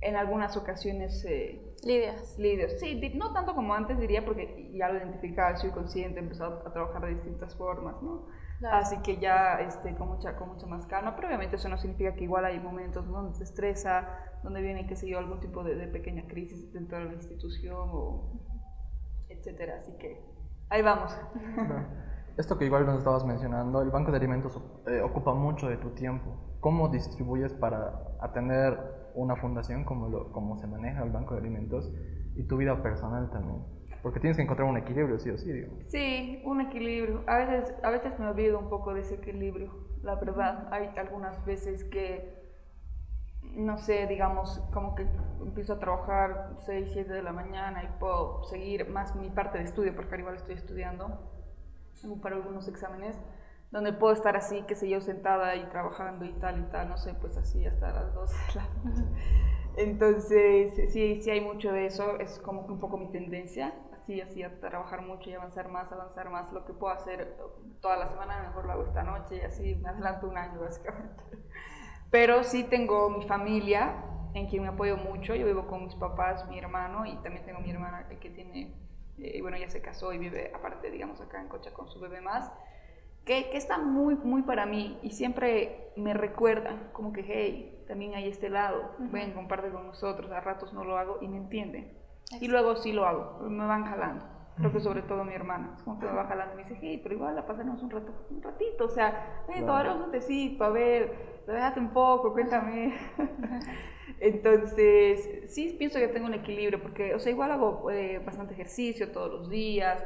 en algunas ocasiones... Eh, lidias. Lidias, sí, no tanto como antes diría porque ya lo identificaba, soy consciente, he empezado a trabajar de distintas formas, ¿no? Así que ya este, con, mucha, con mucha más calma, pero obviamente eso no significa que igual hay momentos donde te estresa, donde viene, qué sé yo, algún tipo de, pequeña crisis dentro de la institución, o etcétera. Así que ahí vamos. Esto que igual nos estabas mencionando, el banco de alimentos eh, ocupa mucho de tu tiempo. ¿Cómo distribuyes para atender una fundación como, lo, como se maneja el banco de alimentos y tu vida personal también? Porque tienes que encontrar un equilibrio, sí o sí, digo. Sí, un equilibrio. A veces, a veces me olvido un poco de ese equilibrio, la verdad. Hay algunas veces que, no sé, digamos, como que empiezo a trabajar 6, 7 de la mañana y puedo seguir más mi parte de estudio, porque igual estoy estudiando para algunos exámenes, donde puedo estar así, qué sé yo, sentada y trabajando y tal y tal, no sé, pues así hasta las 2 de la noche. Entonces, sí, sí hay mucho de eso, es como que un poco mi tendencia sí, así a trabajar mucho y avanzar más, avanzar más. Lo que puedo hacer toda la semana, mejor lo hago esta noche y así me adelanto un año básicamente. Pero sí tengo mi familia en quien me apoyo mucho. Yo vivo con mis papás, mi hermano y también tengo mi hermana que tiene, eh, bueno, ya se casó y vive aparte, digamos, acá en Cocha con su bebé más. Que, que, está muy, muy para mí y siempre me recuerdan como que, hey, también hay este lado, ven, comparte con nosotros, a ratos no lo hago y me entienden. Y luego sí lo hago, me van jalando. Creo que sobre todo mi hermana, es como que me va jalando y me dice, hey, pero igual la pasamos un rato, un ratito, o sea, hey, claro. un tecito, a ver, déjate un poco, cuéntame. Entonces, sí pienso que tengo un equilibrio, porque, o sea, igual hago eh, bastante ejercicio todos los días,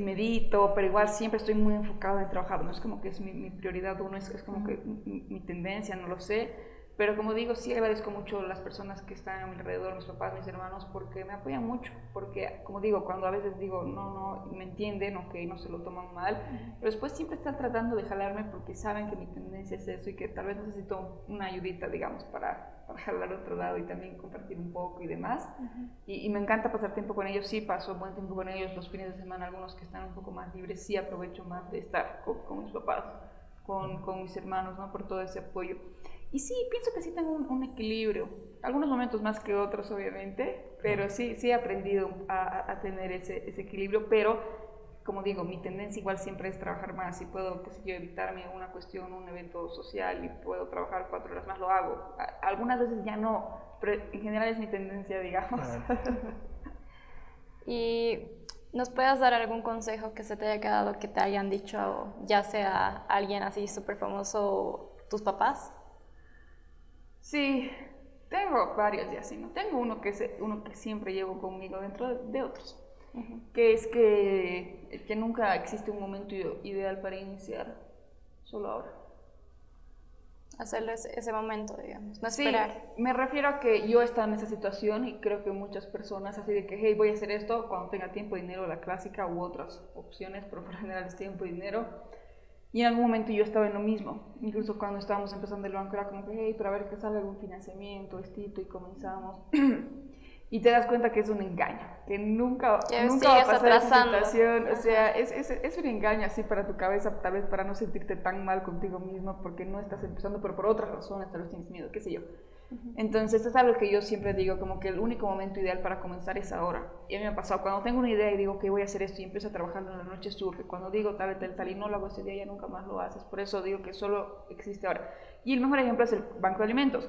medito, pero igual siempre estoy muy enfocada en trabajar, no es como que es mi, prioridad uno, es, es como que mi tendencia, no lo sé pero como digo, sí agradezco mucho las personas que están a mi alrededor, mis papás, mis hermanos, porque me apoyan mucho. Porque, como digo, cuando a veces digo, no, no, me entienden o que no se lo toman mal, pero después siempre están tratando de jalarme porque saben que mi tendencia es eso y que tal vez necesito una ayudita, digamos, para, para jalar otro lado y también compartir un poco y demás. y, me encanta pasar tiempo con ellos, sí paso buen tiempo con ellos los fines de semana, algunos que están un poco más libres, sí aprovecho más de estar con, con mis papás, con, con mis hermanos, ¿no? Por todo ese apoyo. Y sí, pienso que sí tengo un, equilibrio. Algunos momentos más que otros, obviamente, pero sí, sí he aprendido a, tener ese, ese, equilibrio, pero como digo, mi tendencia igual siempre es trabajar más. Si puedo, qué sé yo, evitarme una cuestión, un evento social y puedo trabajar cuatro horas más, lo hago. algunas veces ya no, pero en general es mi tendencia, digamos. y ¿Nos puedes dar algún consejo que se te haya quedado, que te hayan dicho, ya sea alguien así súper famoso, tus papás? Sí, tengo varios ya, sí, ¿no? Tengo uno que, es, uno que siempre llevo conmigo dentro de, otros, que es que, que nunca existe un momento ideal para iniciar, solo ahora. hacerlo ese, momento, digamos, no esperar. Sí, me refiero a que yo he estado en esa situación y creo que muchas personas así de que, hey, voy a hacer esto cuando tenga tiempo, dinero, la clásica u otras opciones, pero por general es tiempo y dinero. Y en algún momento yo estaba en lo mismo, incluso cuando estábamos empezando el banco era como que, hey, pero a ver que salga algún financiamiento, estito, y comenzamos. y te das cuenta que es un engaño, que nunca, nunca va a pasar esa situación. O sea, es, es, es, un engaño así para tu cabeza, tal vez para no sentirte tan mal contigo mismo porque no estás empezando, pero por otras razones tal vez tienes miedo, qué sé yo. Entonces, es algo que yo siempre digo, como que el único momento ideal para comenzar es ahora. Y a mí me ha pasado, cuando tengo una idea y digo que voy a hacer esto y empiezo a trabajar en la noche surge. Cuando digo tal, tal, tal y no lo hago ese día, ya nunca más lo haces. Por eso digo que solo existe ahora. Y el mejor ejemplo es el banco de alimentos.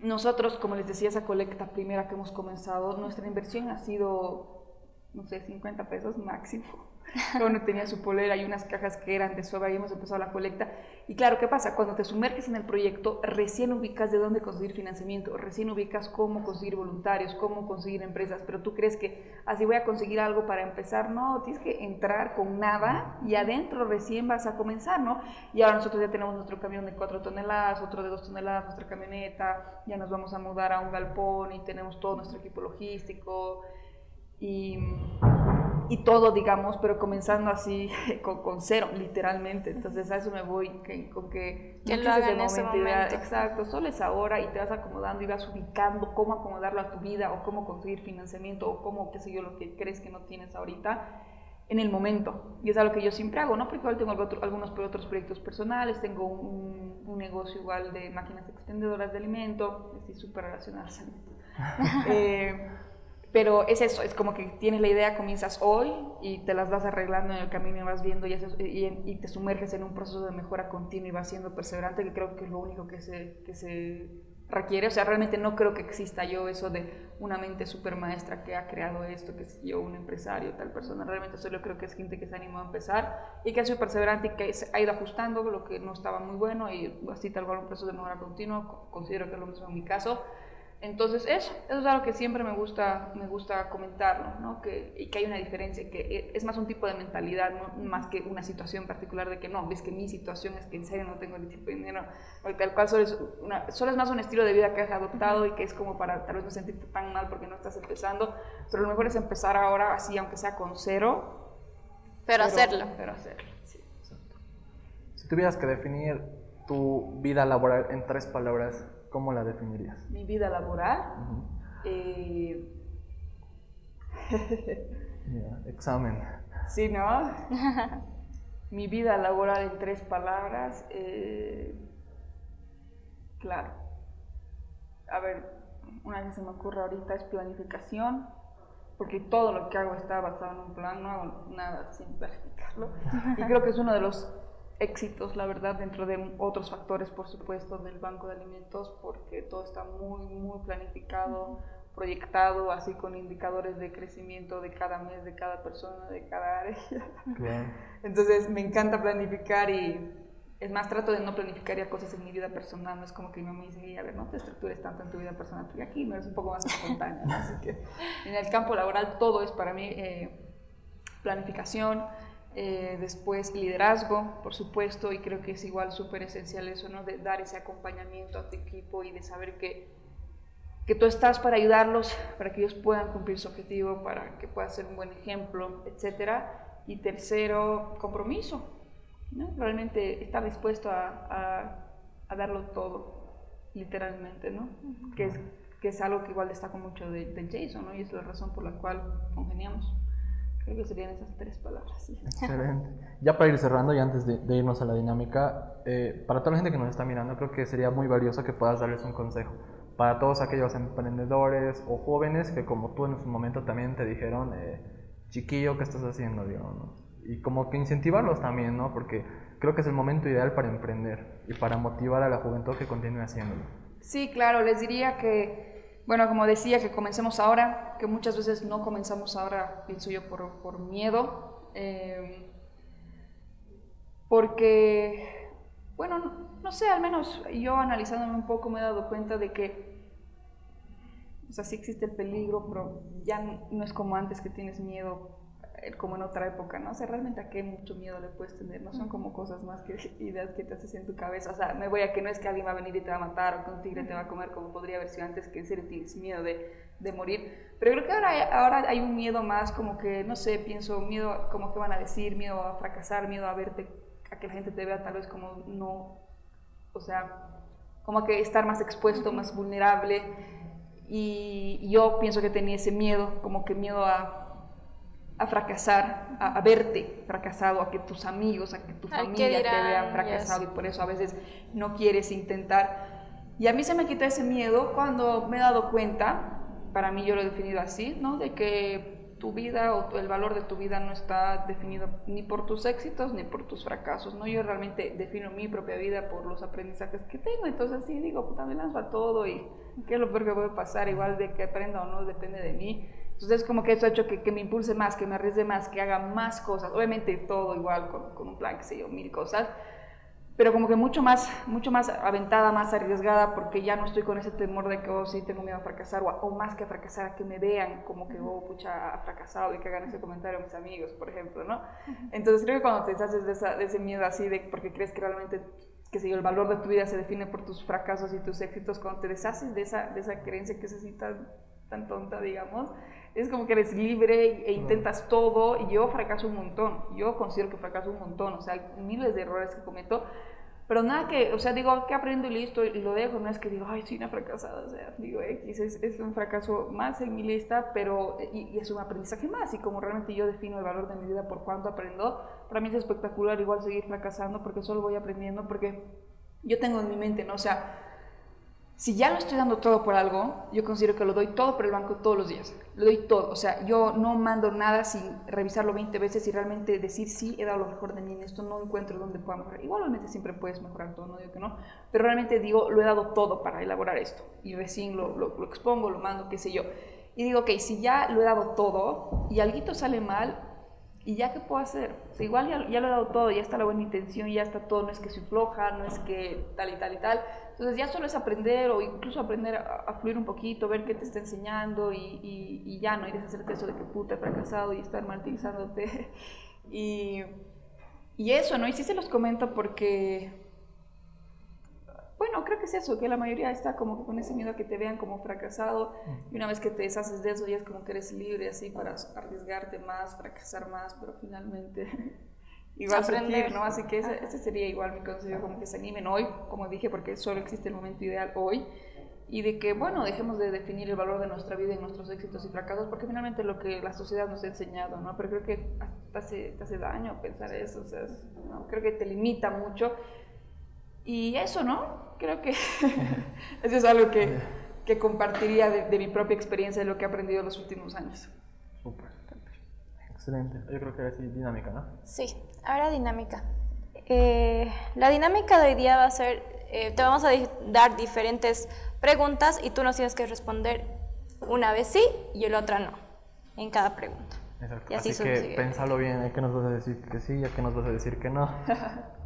Nosotros, como les decía, esa colecta primera que hemos comenzado, nuestra inversión ha sido, no sé, 50 pesos máximo. Uno tenía su polera y unas cajas que eran de sobra y hemos empezado la colecta. Y claro, ¿qué pasa? Cuando te sumerges en el proyecto, recién ubicas de dónde conseguir financiamiento, recién ubicas cómo conseguir voluntarios, cómo conseguir empresas, pero tú crees que así voy a conseguir algo para empezar. No, tienes que entrar con nada y adentro recién vas a comenzar, ¿no? Y ahora nosotros ya tenemos nuestro camión de 4 toneladas, otro de 2 toneladas, nuestra camioneta, ya nos vamos a mudar a un galpón y tenemos todo nuestro equipo logístico. Y y todo, digamos, pero comenzando así con, cero, literalmente. Entonces a eso me voy, que, con que que lo en ese momento. exacto, solo es ahora y te vas acomodando y vas ubicando cómo acomodarlo a tu vida o cómo conseguir financiamiento o cómo, qué sé yo, lo que crees que no tienes ahorita en el momento. Y es algo que yo siempre hago, ¿no? Porque igual tengo algunos otros proyectos personales, tengo un, un, negocio igual de máquinas expendedoras de alimento, estoy súper relacionada eh, pero es eso, es como que tienes la idea, comienzas hoy y te las vas arreglando en el camino y vas viendo y, te sumerges en un proceso de mejora continua y vas siendo perseverante, que creo que es lo único que se, que se requiere. O sea, realmente no creo que exista yo eso de una mente super maestra que ha creado esto, que es yo, un empresario, tal persona. Realmente solo creo que es gente que se animó a empezar y que ha sido perseverante y que ha ido ajustando lo que no estaba muy bueno y así tal cual un proceso de mejora continua. Considero que es lo mismo en mi caso. Entonces eso, eso es algo que siempre me gusta, me gusta comentarlo, ¿no? que, y que hay una diferencia, que e, es más un tipo de mentalidad, ¿no? más que una situación particular de que no, ves que mi situación es que en serio no tengo el tipo de dinero, tal cual solo es, una, solo es más un estilo de vida que has adoptado y que es como para tal vez no sentirte tan mal porque no estás empezando, pero lo mejor es empezar ahora así, aunque sea con cero. Pero, hacerlo. Pero hacerlo, sí. Si tuvieras que definir tu vida laboral en tres palabras, ¿Cómo la definirías? Mi vida laboral. Eh, examen. Sí, ¿no? Mi vida laboral en tres palabras. Eh, claro. A ver, una que se me ocurre ahorita es planificación, porque todo lo que hago está basado en un plan, no hago nada sin planificarlo. Y creo que es uno de los éxitos, la verdad, dentro de otros factores, por supuesto, del banco de alimentos, porque todo está muy, muy planificado, proyectado, así con indicadores de crecimiento de cada mes, de cada persona, de cada área. Entonces, me encanta planificar y, es más, trato de no planificar ya cosas en mi vida personal, no es como que mi mamá me dice, a ver, no te estructures tanto en tu vida personal, tú aquí no eres un poco más espontánea, así que en el campo laboral todo es para mí eh, planificación, eh, después liderazgo, por supuesto, y creo que es igual súper esencial eso, ¿no? De dar ese acompañamiento a tu equipo y de saber que, que tú estás para ayudarlos, para que ellos puedan cumplir su objetivo, para que puedas ser un buen ejemplo, etc. Y tercero, compromiso, ¿no? Realmente estar dispuesto a, a, darlo todo, literalmente, ¿no? Que es, que es algo que igual destaco mucho de, de Jason, ¿no? Y es la razón por la cual congeniamos. Creo que serían esas tres palabras. Excelente. Ya para ir cerrando y antes de, irnos a la dinámica, eh, para toda la gente que nos está mirando, creo que sería muy valioso que puedas darles un consejo. Para todos aquellos emprendedores o jóvenes que como tú en su momento también te dijeron, eh, chiquillo, ¿qué estás haciendo? Y como que incentivarlos también, ¿no? Porque creo que es el momento ideal para emprender y para motivar a la juventud que continúe haciéndolo. Sí, claro, les diría que bueno, como decía, que comencemos ahora, que muchas veces no comenzamos ahora, pienso yo, por, por miedo, eh, porque, bueno, no, sé, al menos yo analizándome un poco me he dado cuenta de que, o sea, sí existe el peligro, pero ya no es como antes que tienes miedo como en otra época, ¿no? O sea, realmente a qué mucho miedo le puedes tener, no son como cosas más que ideas que te haces en tu cabeza, o sea, me voy a que no es que alguien va a venir y te va a matar o que un tigre te va a comer como podría haber sido antes, que en serio tienes miedo de, de morir, pero creo que ahora hay, ahora hay un miedo más como que, no sé, pienso, miedo como que van a decir, miedo a fracasar, miedo a verte, a que la gente te vea tal vez como no, o sea, como que estar más expuesto, más vulnerable, y yo pienso que tenía ese miedo, como que miedo a a fracasar, a, verte fracasado, a que tus amigos, a que tu familia te vean fracasado y por eso a veces no quieres intentar. Y a mí se me quita ese miedo cuando me he dado cuenta, para mí yo lo he definido así, ¿no? De que tu vida o el valor de tu vida no está definido ni por tus éxitos ni por tus fracasos, ¿no? Yo realmente defino mi propia vida por los aprendizajes que tengo, entonces sí digo, puta, me lanzo a todo y qué es lo peor que puede pasar, igual de que aprenda o no, depende de mí entonces, como que eso ha hecho que, que, me impulse más, que me arriesgue más, que haga más cosas. Obviamente todo igual, con, con, un plan, que sé yo, mil cosas. Pero como que mucho más, mucho más aventada, más arriesgada, porque ya no estoy con ese temor de que, oh, sí, tengo miedo a fracasar, o, o más que a fracasar, a que me vean como que, oh, pucha, ha fracasado, y que hagan ese comentario a mis amigos, por ejemplo, ¿no? Entonces, creo que cuando te deshaces de, esa, de ese miedo así, de porque crees que realmente que sé yo, el valor de tu vida se define por tus fracasos y tus éxitos, cuando te deshaces de esa, de esa creencia que es así tan, tan tonta, digamos, es como que eres libre e intentas todo y yo fracaso un montón, yo considero que fracaso un montón, o sea, hay miles de errores que cometo, pero nada que, o sea, digo, que aprendo y listo y lo dejo, no es que digo, ay, soy una fracasada, o sea, digo, X, es, es un fracaso más en mi lista, pero, y, y, es un aprendizaje más, y como realmente yo defino el valor de mi vida por cuánto aprendo, para mí es espectacular igual seguir fracasando porque solo voy aprendiendo, porque yo tengo en mi mente, ¿no? O sea, si ya lo estoy dando todo por algo, yo considero que lo doy todo por el banco todos los días. Lo doy todo. O sea, yo no mando nada sin revisarlo 20 veces y realmente decir, sí, he dado lo mejor de mí en esto, no encuentro dónde pueda mejorar. Igualmente siempre puedes mejorar todo, no digo que no. Pero realmente digo, lo he dado todo para elaborar esto. Y recién lo, lo, expongo, lo mando, qué sé yo. Y digo, ok, si ya lo he dado todo y algo sale mal, ¿Y ya qué puedo hacer? igual ya, ya, lo he dado todo, ya está la buena intención, ya está todo, no es que soy floja, no es que tal y tal y tal. Entonces ya solo es aprender o incluso aprender a, fluir un poquito, ver qué te está enseñando y, y, ya no, y deshacerte eso de que puta he fracasado y estar martirizándote. y, y eso, ¿no? Y sí se los comento porque creo que es eso, que la mayoría está como con ese miedo a que te vean como fracasado y una vez que te deshaces de eso ya es como que eres libre así para arriesgarte más, fracasar más, pero finalmente igual aprender, ¿no? Así que ese, ese, sería igual mi consejo, como que se animen hoy, como dije, porque solo existe el momento ideal hoy y de que, bueno, dejemos de definir el valor de nuestra vida y nuestros éxitos y fracasos, porque finalmente lo que la sociedad nos ha enseñado, ¿no? Pero creo que te hace, te hace daño pensar eso, o sea, ¿no? creo que te limita mucho y eso, ¿no? Creo que eso es algo que, que compartiría de, de, mi propia experiencia, de lo que he aprendido en los últimos años. Súper. Excelente. Yo creo que ahora sí dinámica, ¿no? Sí, ahora dinámica. Eh, la dinámica de hoy día va a ser, eh, te vamos a dar diferentes preguntas y tú nos tienes que responder una vez sí y la otra no, en cada pregunta. Exacto. Y así, así que pensalo bien, ¿a qué nos vas a decir que sí y a qué nos vas a decir que no?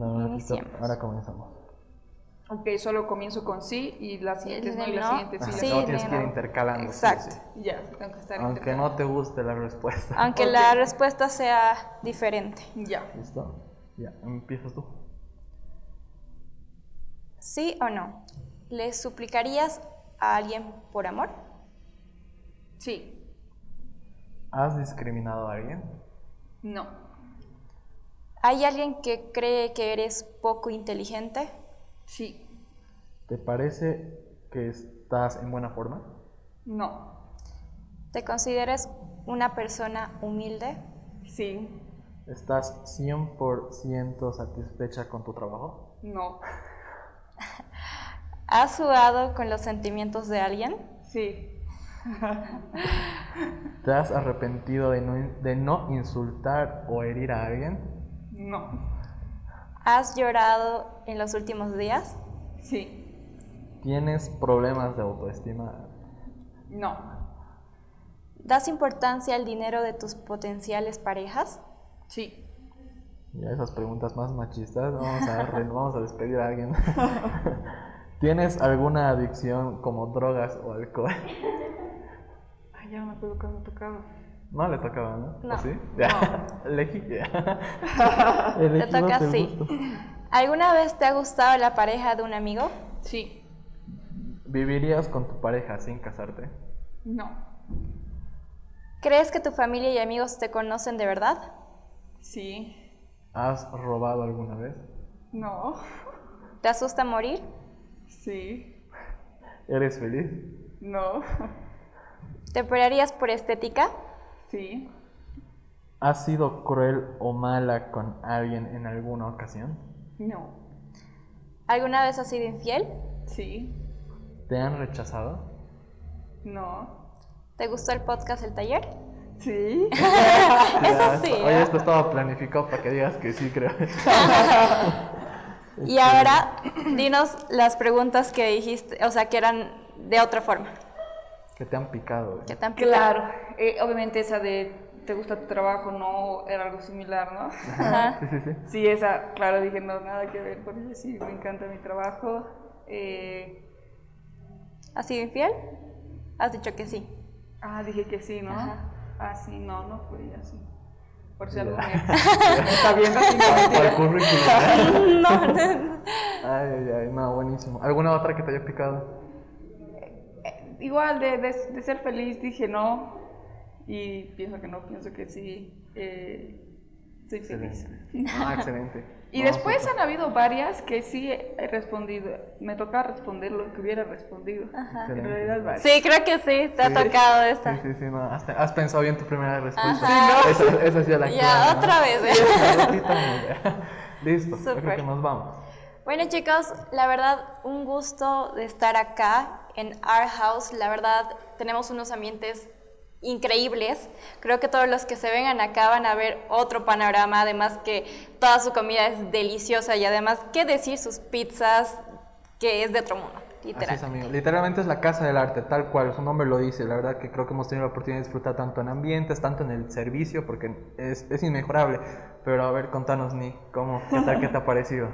ahora comenzamos. Ok, solo comienzo con sí y la siguiente no y la siguiente sí. sí no, tienes que ir intercalando. Exacto. Sí, sí. Ya, tengo que estar Aunque no te guste la respuesta. Aunque okay. la respuesta sea diferente. Ya. ¿Listo? Ya, empiezas tú. ¿Sí o no? ¿Le suplicarías a alguien por amor? Sí. ¿Has discriminado a alguien? No. ¿Hay alguien que cree que eres poco inteligente? Sí. ¿Te parece que estás en buena forma? No. ¿Te consideras una persona humilde? Sí. ¿Estás 100% satisfecha con tu trabajo? No. ¿Has jugado con los sentimientos de alguien? Sí. ¿Te has arrepentido de no, de no insultar o herir a alguien? No. ¿Has llorado en los últimos días? Sí. ¿Tienes problemas de autoestima? No. ¿Das importancia al dinero de tus potenciales parejas? Sí. Ya esas preguntas más machistas, vamos a, vamos a despedir a alguien. ¿Tienes alguna adicción como drogas o alcohol? Ay, ya no me acuerdo cuando tocaba. No le tocaba, ¿no? No. ¿O sí? Ya. Elegí. Te toca el sí. gusto. ¿Alguna vez te ha gustado la pareja de un amigo? Sí. ¿Vivirías con tu pareja sin casarte? No. ¿Crees que tu familia y amigos te conocen de verdad? Sí. ¿Has robado alguna vez? No. ¿Te asusta morir? Sí. ¿Eres feliz? No. ¿Te operarías por estética? Sí. ¿Has sido cruel o mala con alguien en alguna ocasión? No. ¿Alguna vez has sido infiel? Sí. ¿Te han rechazado? No. ¿Te gustó el podcast El Taller? Sí. Eso sí. Oye, ¿eh? esto estaba planificado para que digas que sí, creo. Y ahora, dinos las preguntas que dijiste, o sea, que eran de otra forma. Que te han picado. Que te han picado. Claro. Eh, obviamente esa de ¿te gusta tu trabajo? No, era algo similar, ¿no? Ajá. Sí, sí, sí. Sí, esa, claro, dije, no, nada que ver, porque sí, me encanta mi trabajo. Eh, ¿Has sido infiel? Has dicho que sí. ah, dije que sí, ¿no? Ajá. Ah, sí, no, no fui así. Por si algo me está viendo así, no, currículum. No, no. Ay, ay, ay, no, buenísimo. ¿Alguna otra que te haya picado? Igual, de, de, de ser feliz, dije no. Y pienso que no, pienso que sí. eh, soy feliz. Excelente. Ah, excelente. Y No, después han habido varias que sí he respondido. Me toca responder lo que hubiera respondido. En Excelente. realidad, varias. Sí, creo que sí, te ha Sí. tocado Sí, esta. sí, sí, no. Has, has pensado bien tu primera respuesta. Ajá. Esa, esa sí es la Ya, ¿no? otra vez, ¿eh? La ratita muda. Listo, creo que nos vamos. Bueno chicos, la verdad un gusto de estar acá en Art House. La verdad tenemos unos ambientes increíbles. Creo que todos los que se vengan acá van a ver otro panorama. Además que toda su comida es deliciosa y además, ¿qué decir? Sus pizzas, que es de otro mundo, Así literal. es, amigo. Literalmente es la casa del arte, tal cual, su nombre lo dice. La verdad que creo que hemos tenido la oportunidad de disfrutar tanto en ambientes, tanto en el servicio, porque es, es inmejorable. Pero a ver, contanos, Ni, ¿cómo? ¿Qué tal? ¿Qué te ha parecido?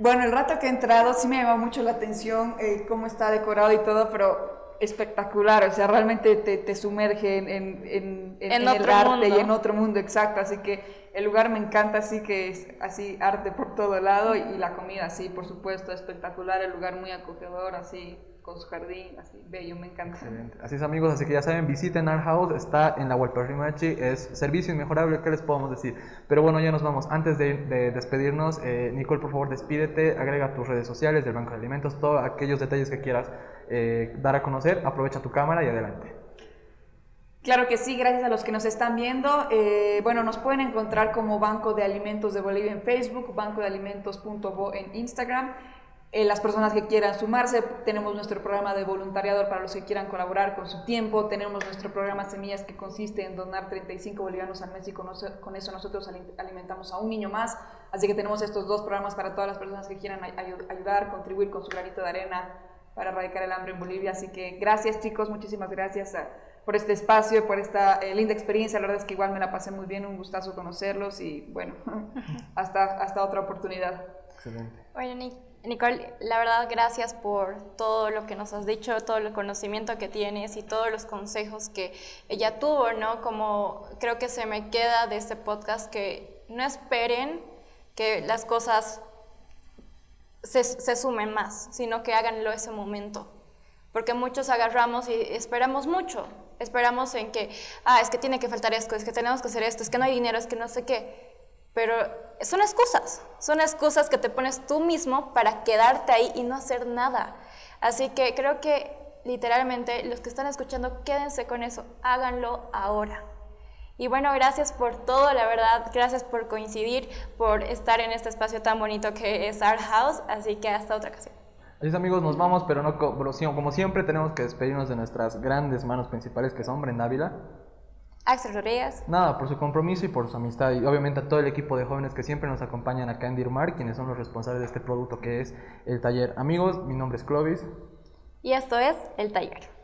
Bueno, el rato que he entrado sí me llamó mucho la atención eh, cómo está decorado y todo, pero espectacular, o sea, realmente te, te sumerge en, en, en- en- el arte mundo. y en otro mundo, exacto, así que el lugar me encanta, así que es así arte por todo lado y, la comida, así, por supuesto, espectacular, el lugar muy acogedor, así, con su jardín, así, bello, me encanta. Excelente. Así es, amigos, así que ya saben, visiten Art House, está en la Hualparrimachi, es servicio inmejorable, ¿qué les podemos decir? Pero bueno, ya nos vamos. Antes de, de despedirnos, eh, Nicole, por favor, despídete, agrega tus redes sociales del Banco de Alimentos, todos aquellos detalles que quieras eh, dar a conocer, aprovecha tu cámara y adelante. Claro que sí, gracias a los que nos están viendo. Eh, bueno, nos pueden encontrar como Banco de Alimentos de Bolivia en Facebook, banco de alimentos.bo en Instagram. Eh, las personas que quieran sumarse, tenemos nuestro programa de voluntariado para los que quieran colaborar con su tiempo, tenemos nuestro programa Semillas que consiste en donar 35 bolivianos al mes y con, eso- con eso nosotros ali- alimentamos a un niño más. Así que tenemos estos dos programas para todas las personas que quieran ay- ayu- ayudar, contribuir con su granito de arena para erradicar el hambre en Bolivia. Así que gracias chicos, muchísimas gracias a- por este espacio, por esta eh, linda experiencia. La verdad es que igual me la pasé muy bien, un gustazo conocerlos y bueno, hasta, hasta otra oportunidad. Excelente. Bueno, Nic- Nicole, la verdad, gracias por todo lo que nos has dicho, todo el conocimiento que tienes y todos los consejos que ella tuvo, ¿no? Como creo que se me queda de este podcast que no esperen que las cosas se, se sumen más, sino que háganlo ese momento. Porque muchos agarramos y esperamos mucho. Esperamos en que, ah, es que tiene que faltar esto, es que tenemos que hacer esto, es que no hay dinero, es que no sé qué. Pero son excusas, son excusas que te pones tú mismo para quedarte ahí y no hacer nada. Así que creo que literalmente los que están escuchando, quédense con eso, háganlo ahora. Y bueno, gracias por todo, la verdad, gracias por coincidir, por estar en este espacio tan bonito que es Art House, así que hasta otra ocasión. Así amigos, nos vamos, pero no como siempre tenemos que despedirnos de nuestras grandes manos principales que son Brenda Ávila. Axel Rodríguez. Nada, por su compromiso y por su amistad y obviamente a todo el equipo de jóvenes que siempre nos acompañan acá en Dirmar, quienes son los responsables de este producto que es el taller. Amigos, mi nombre es Clovis. Y esto es El Taller.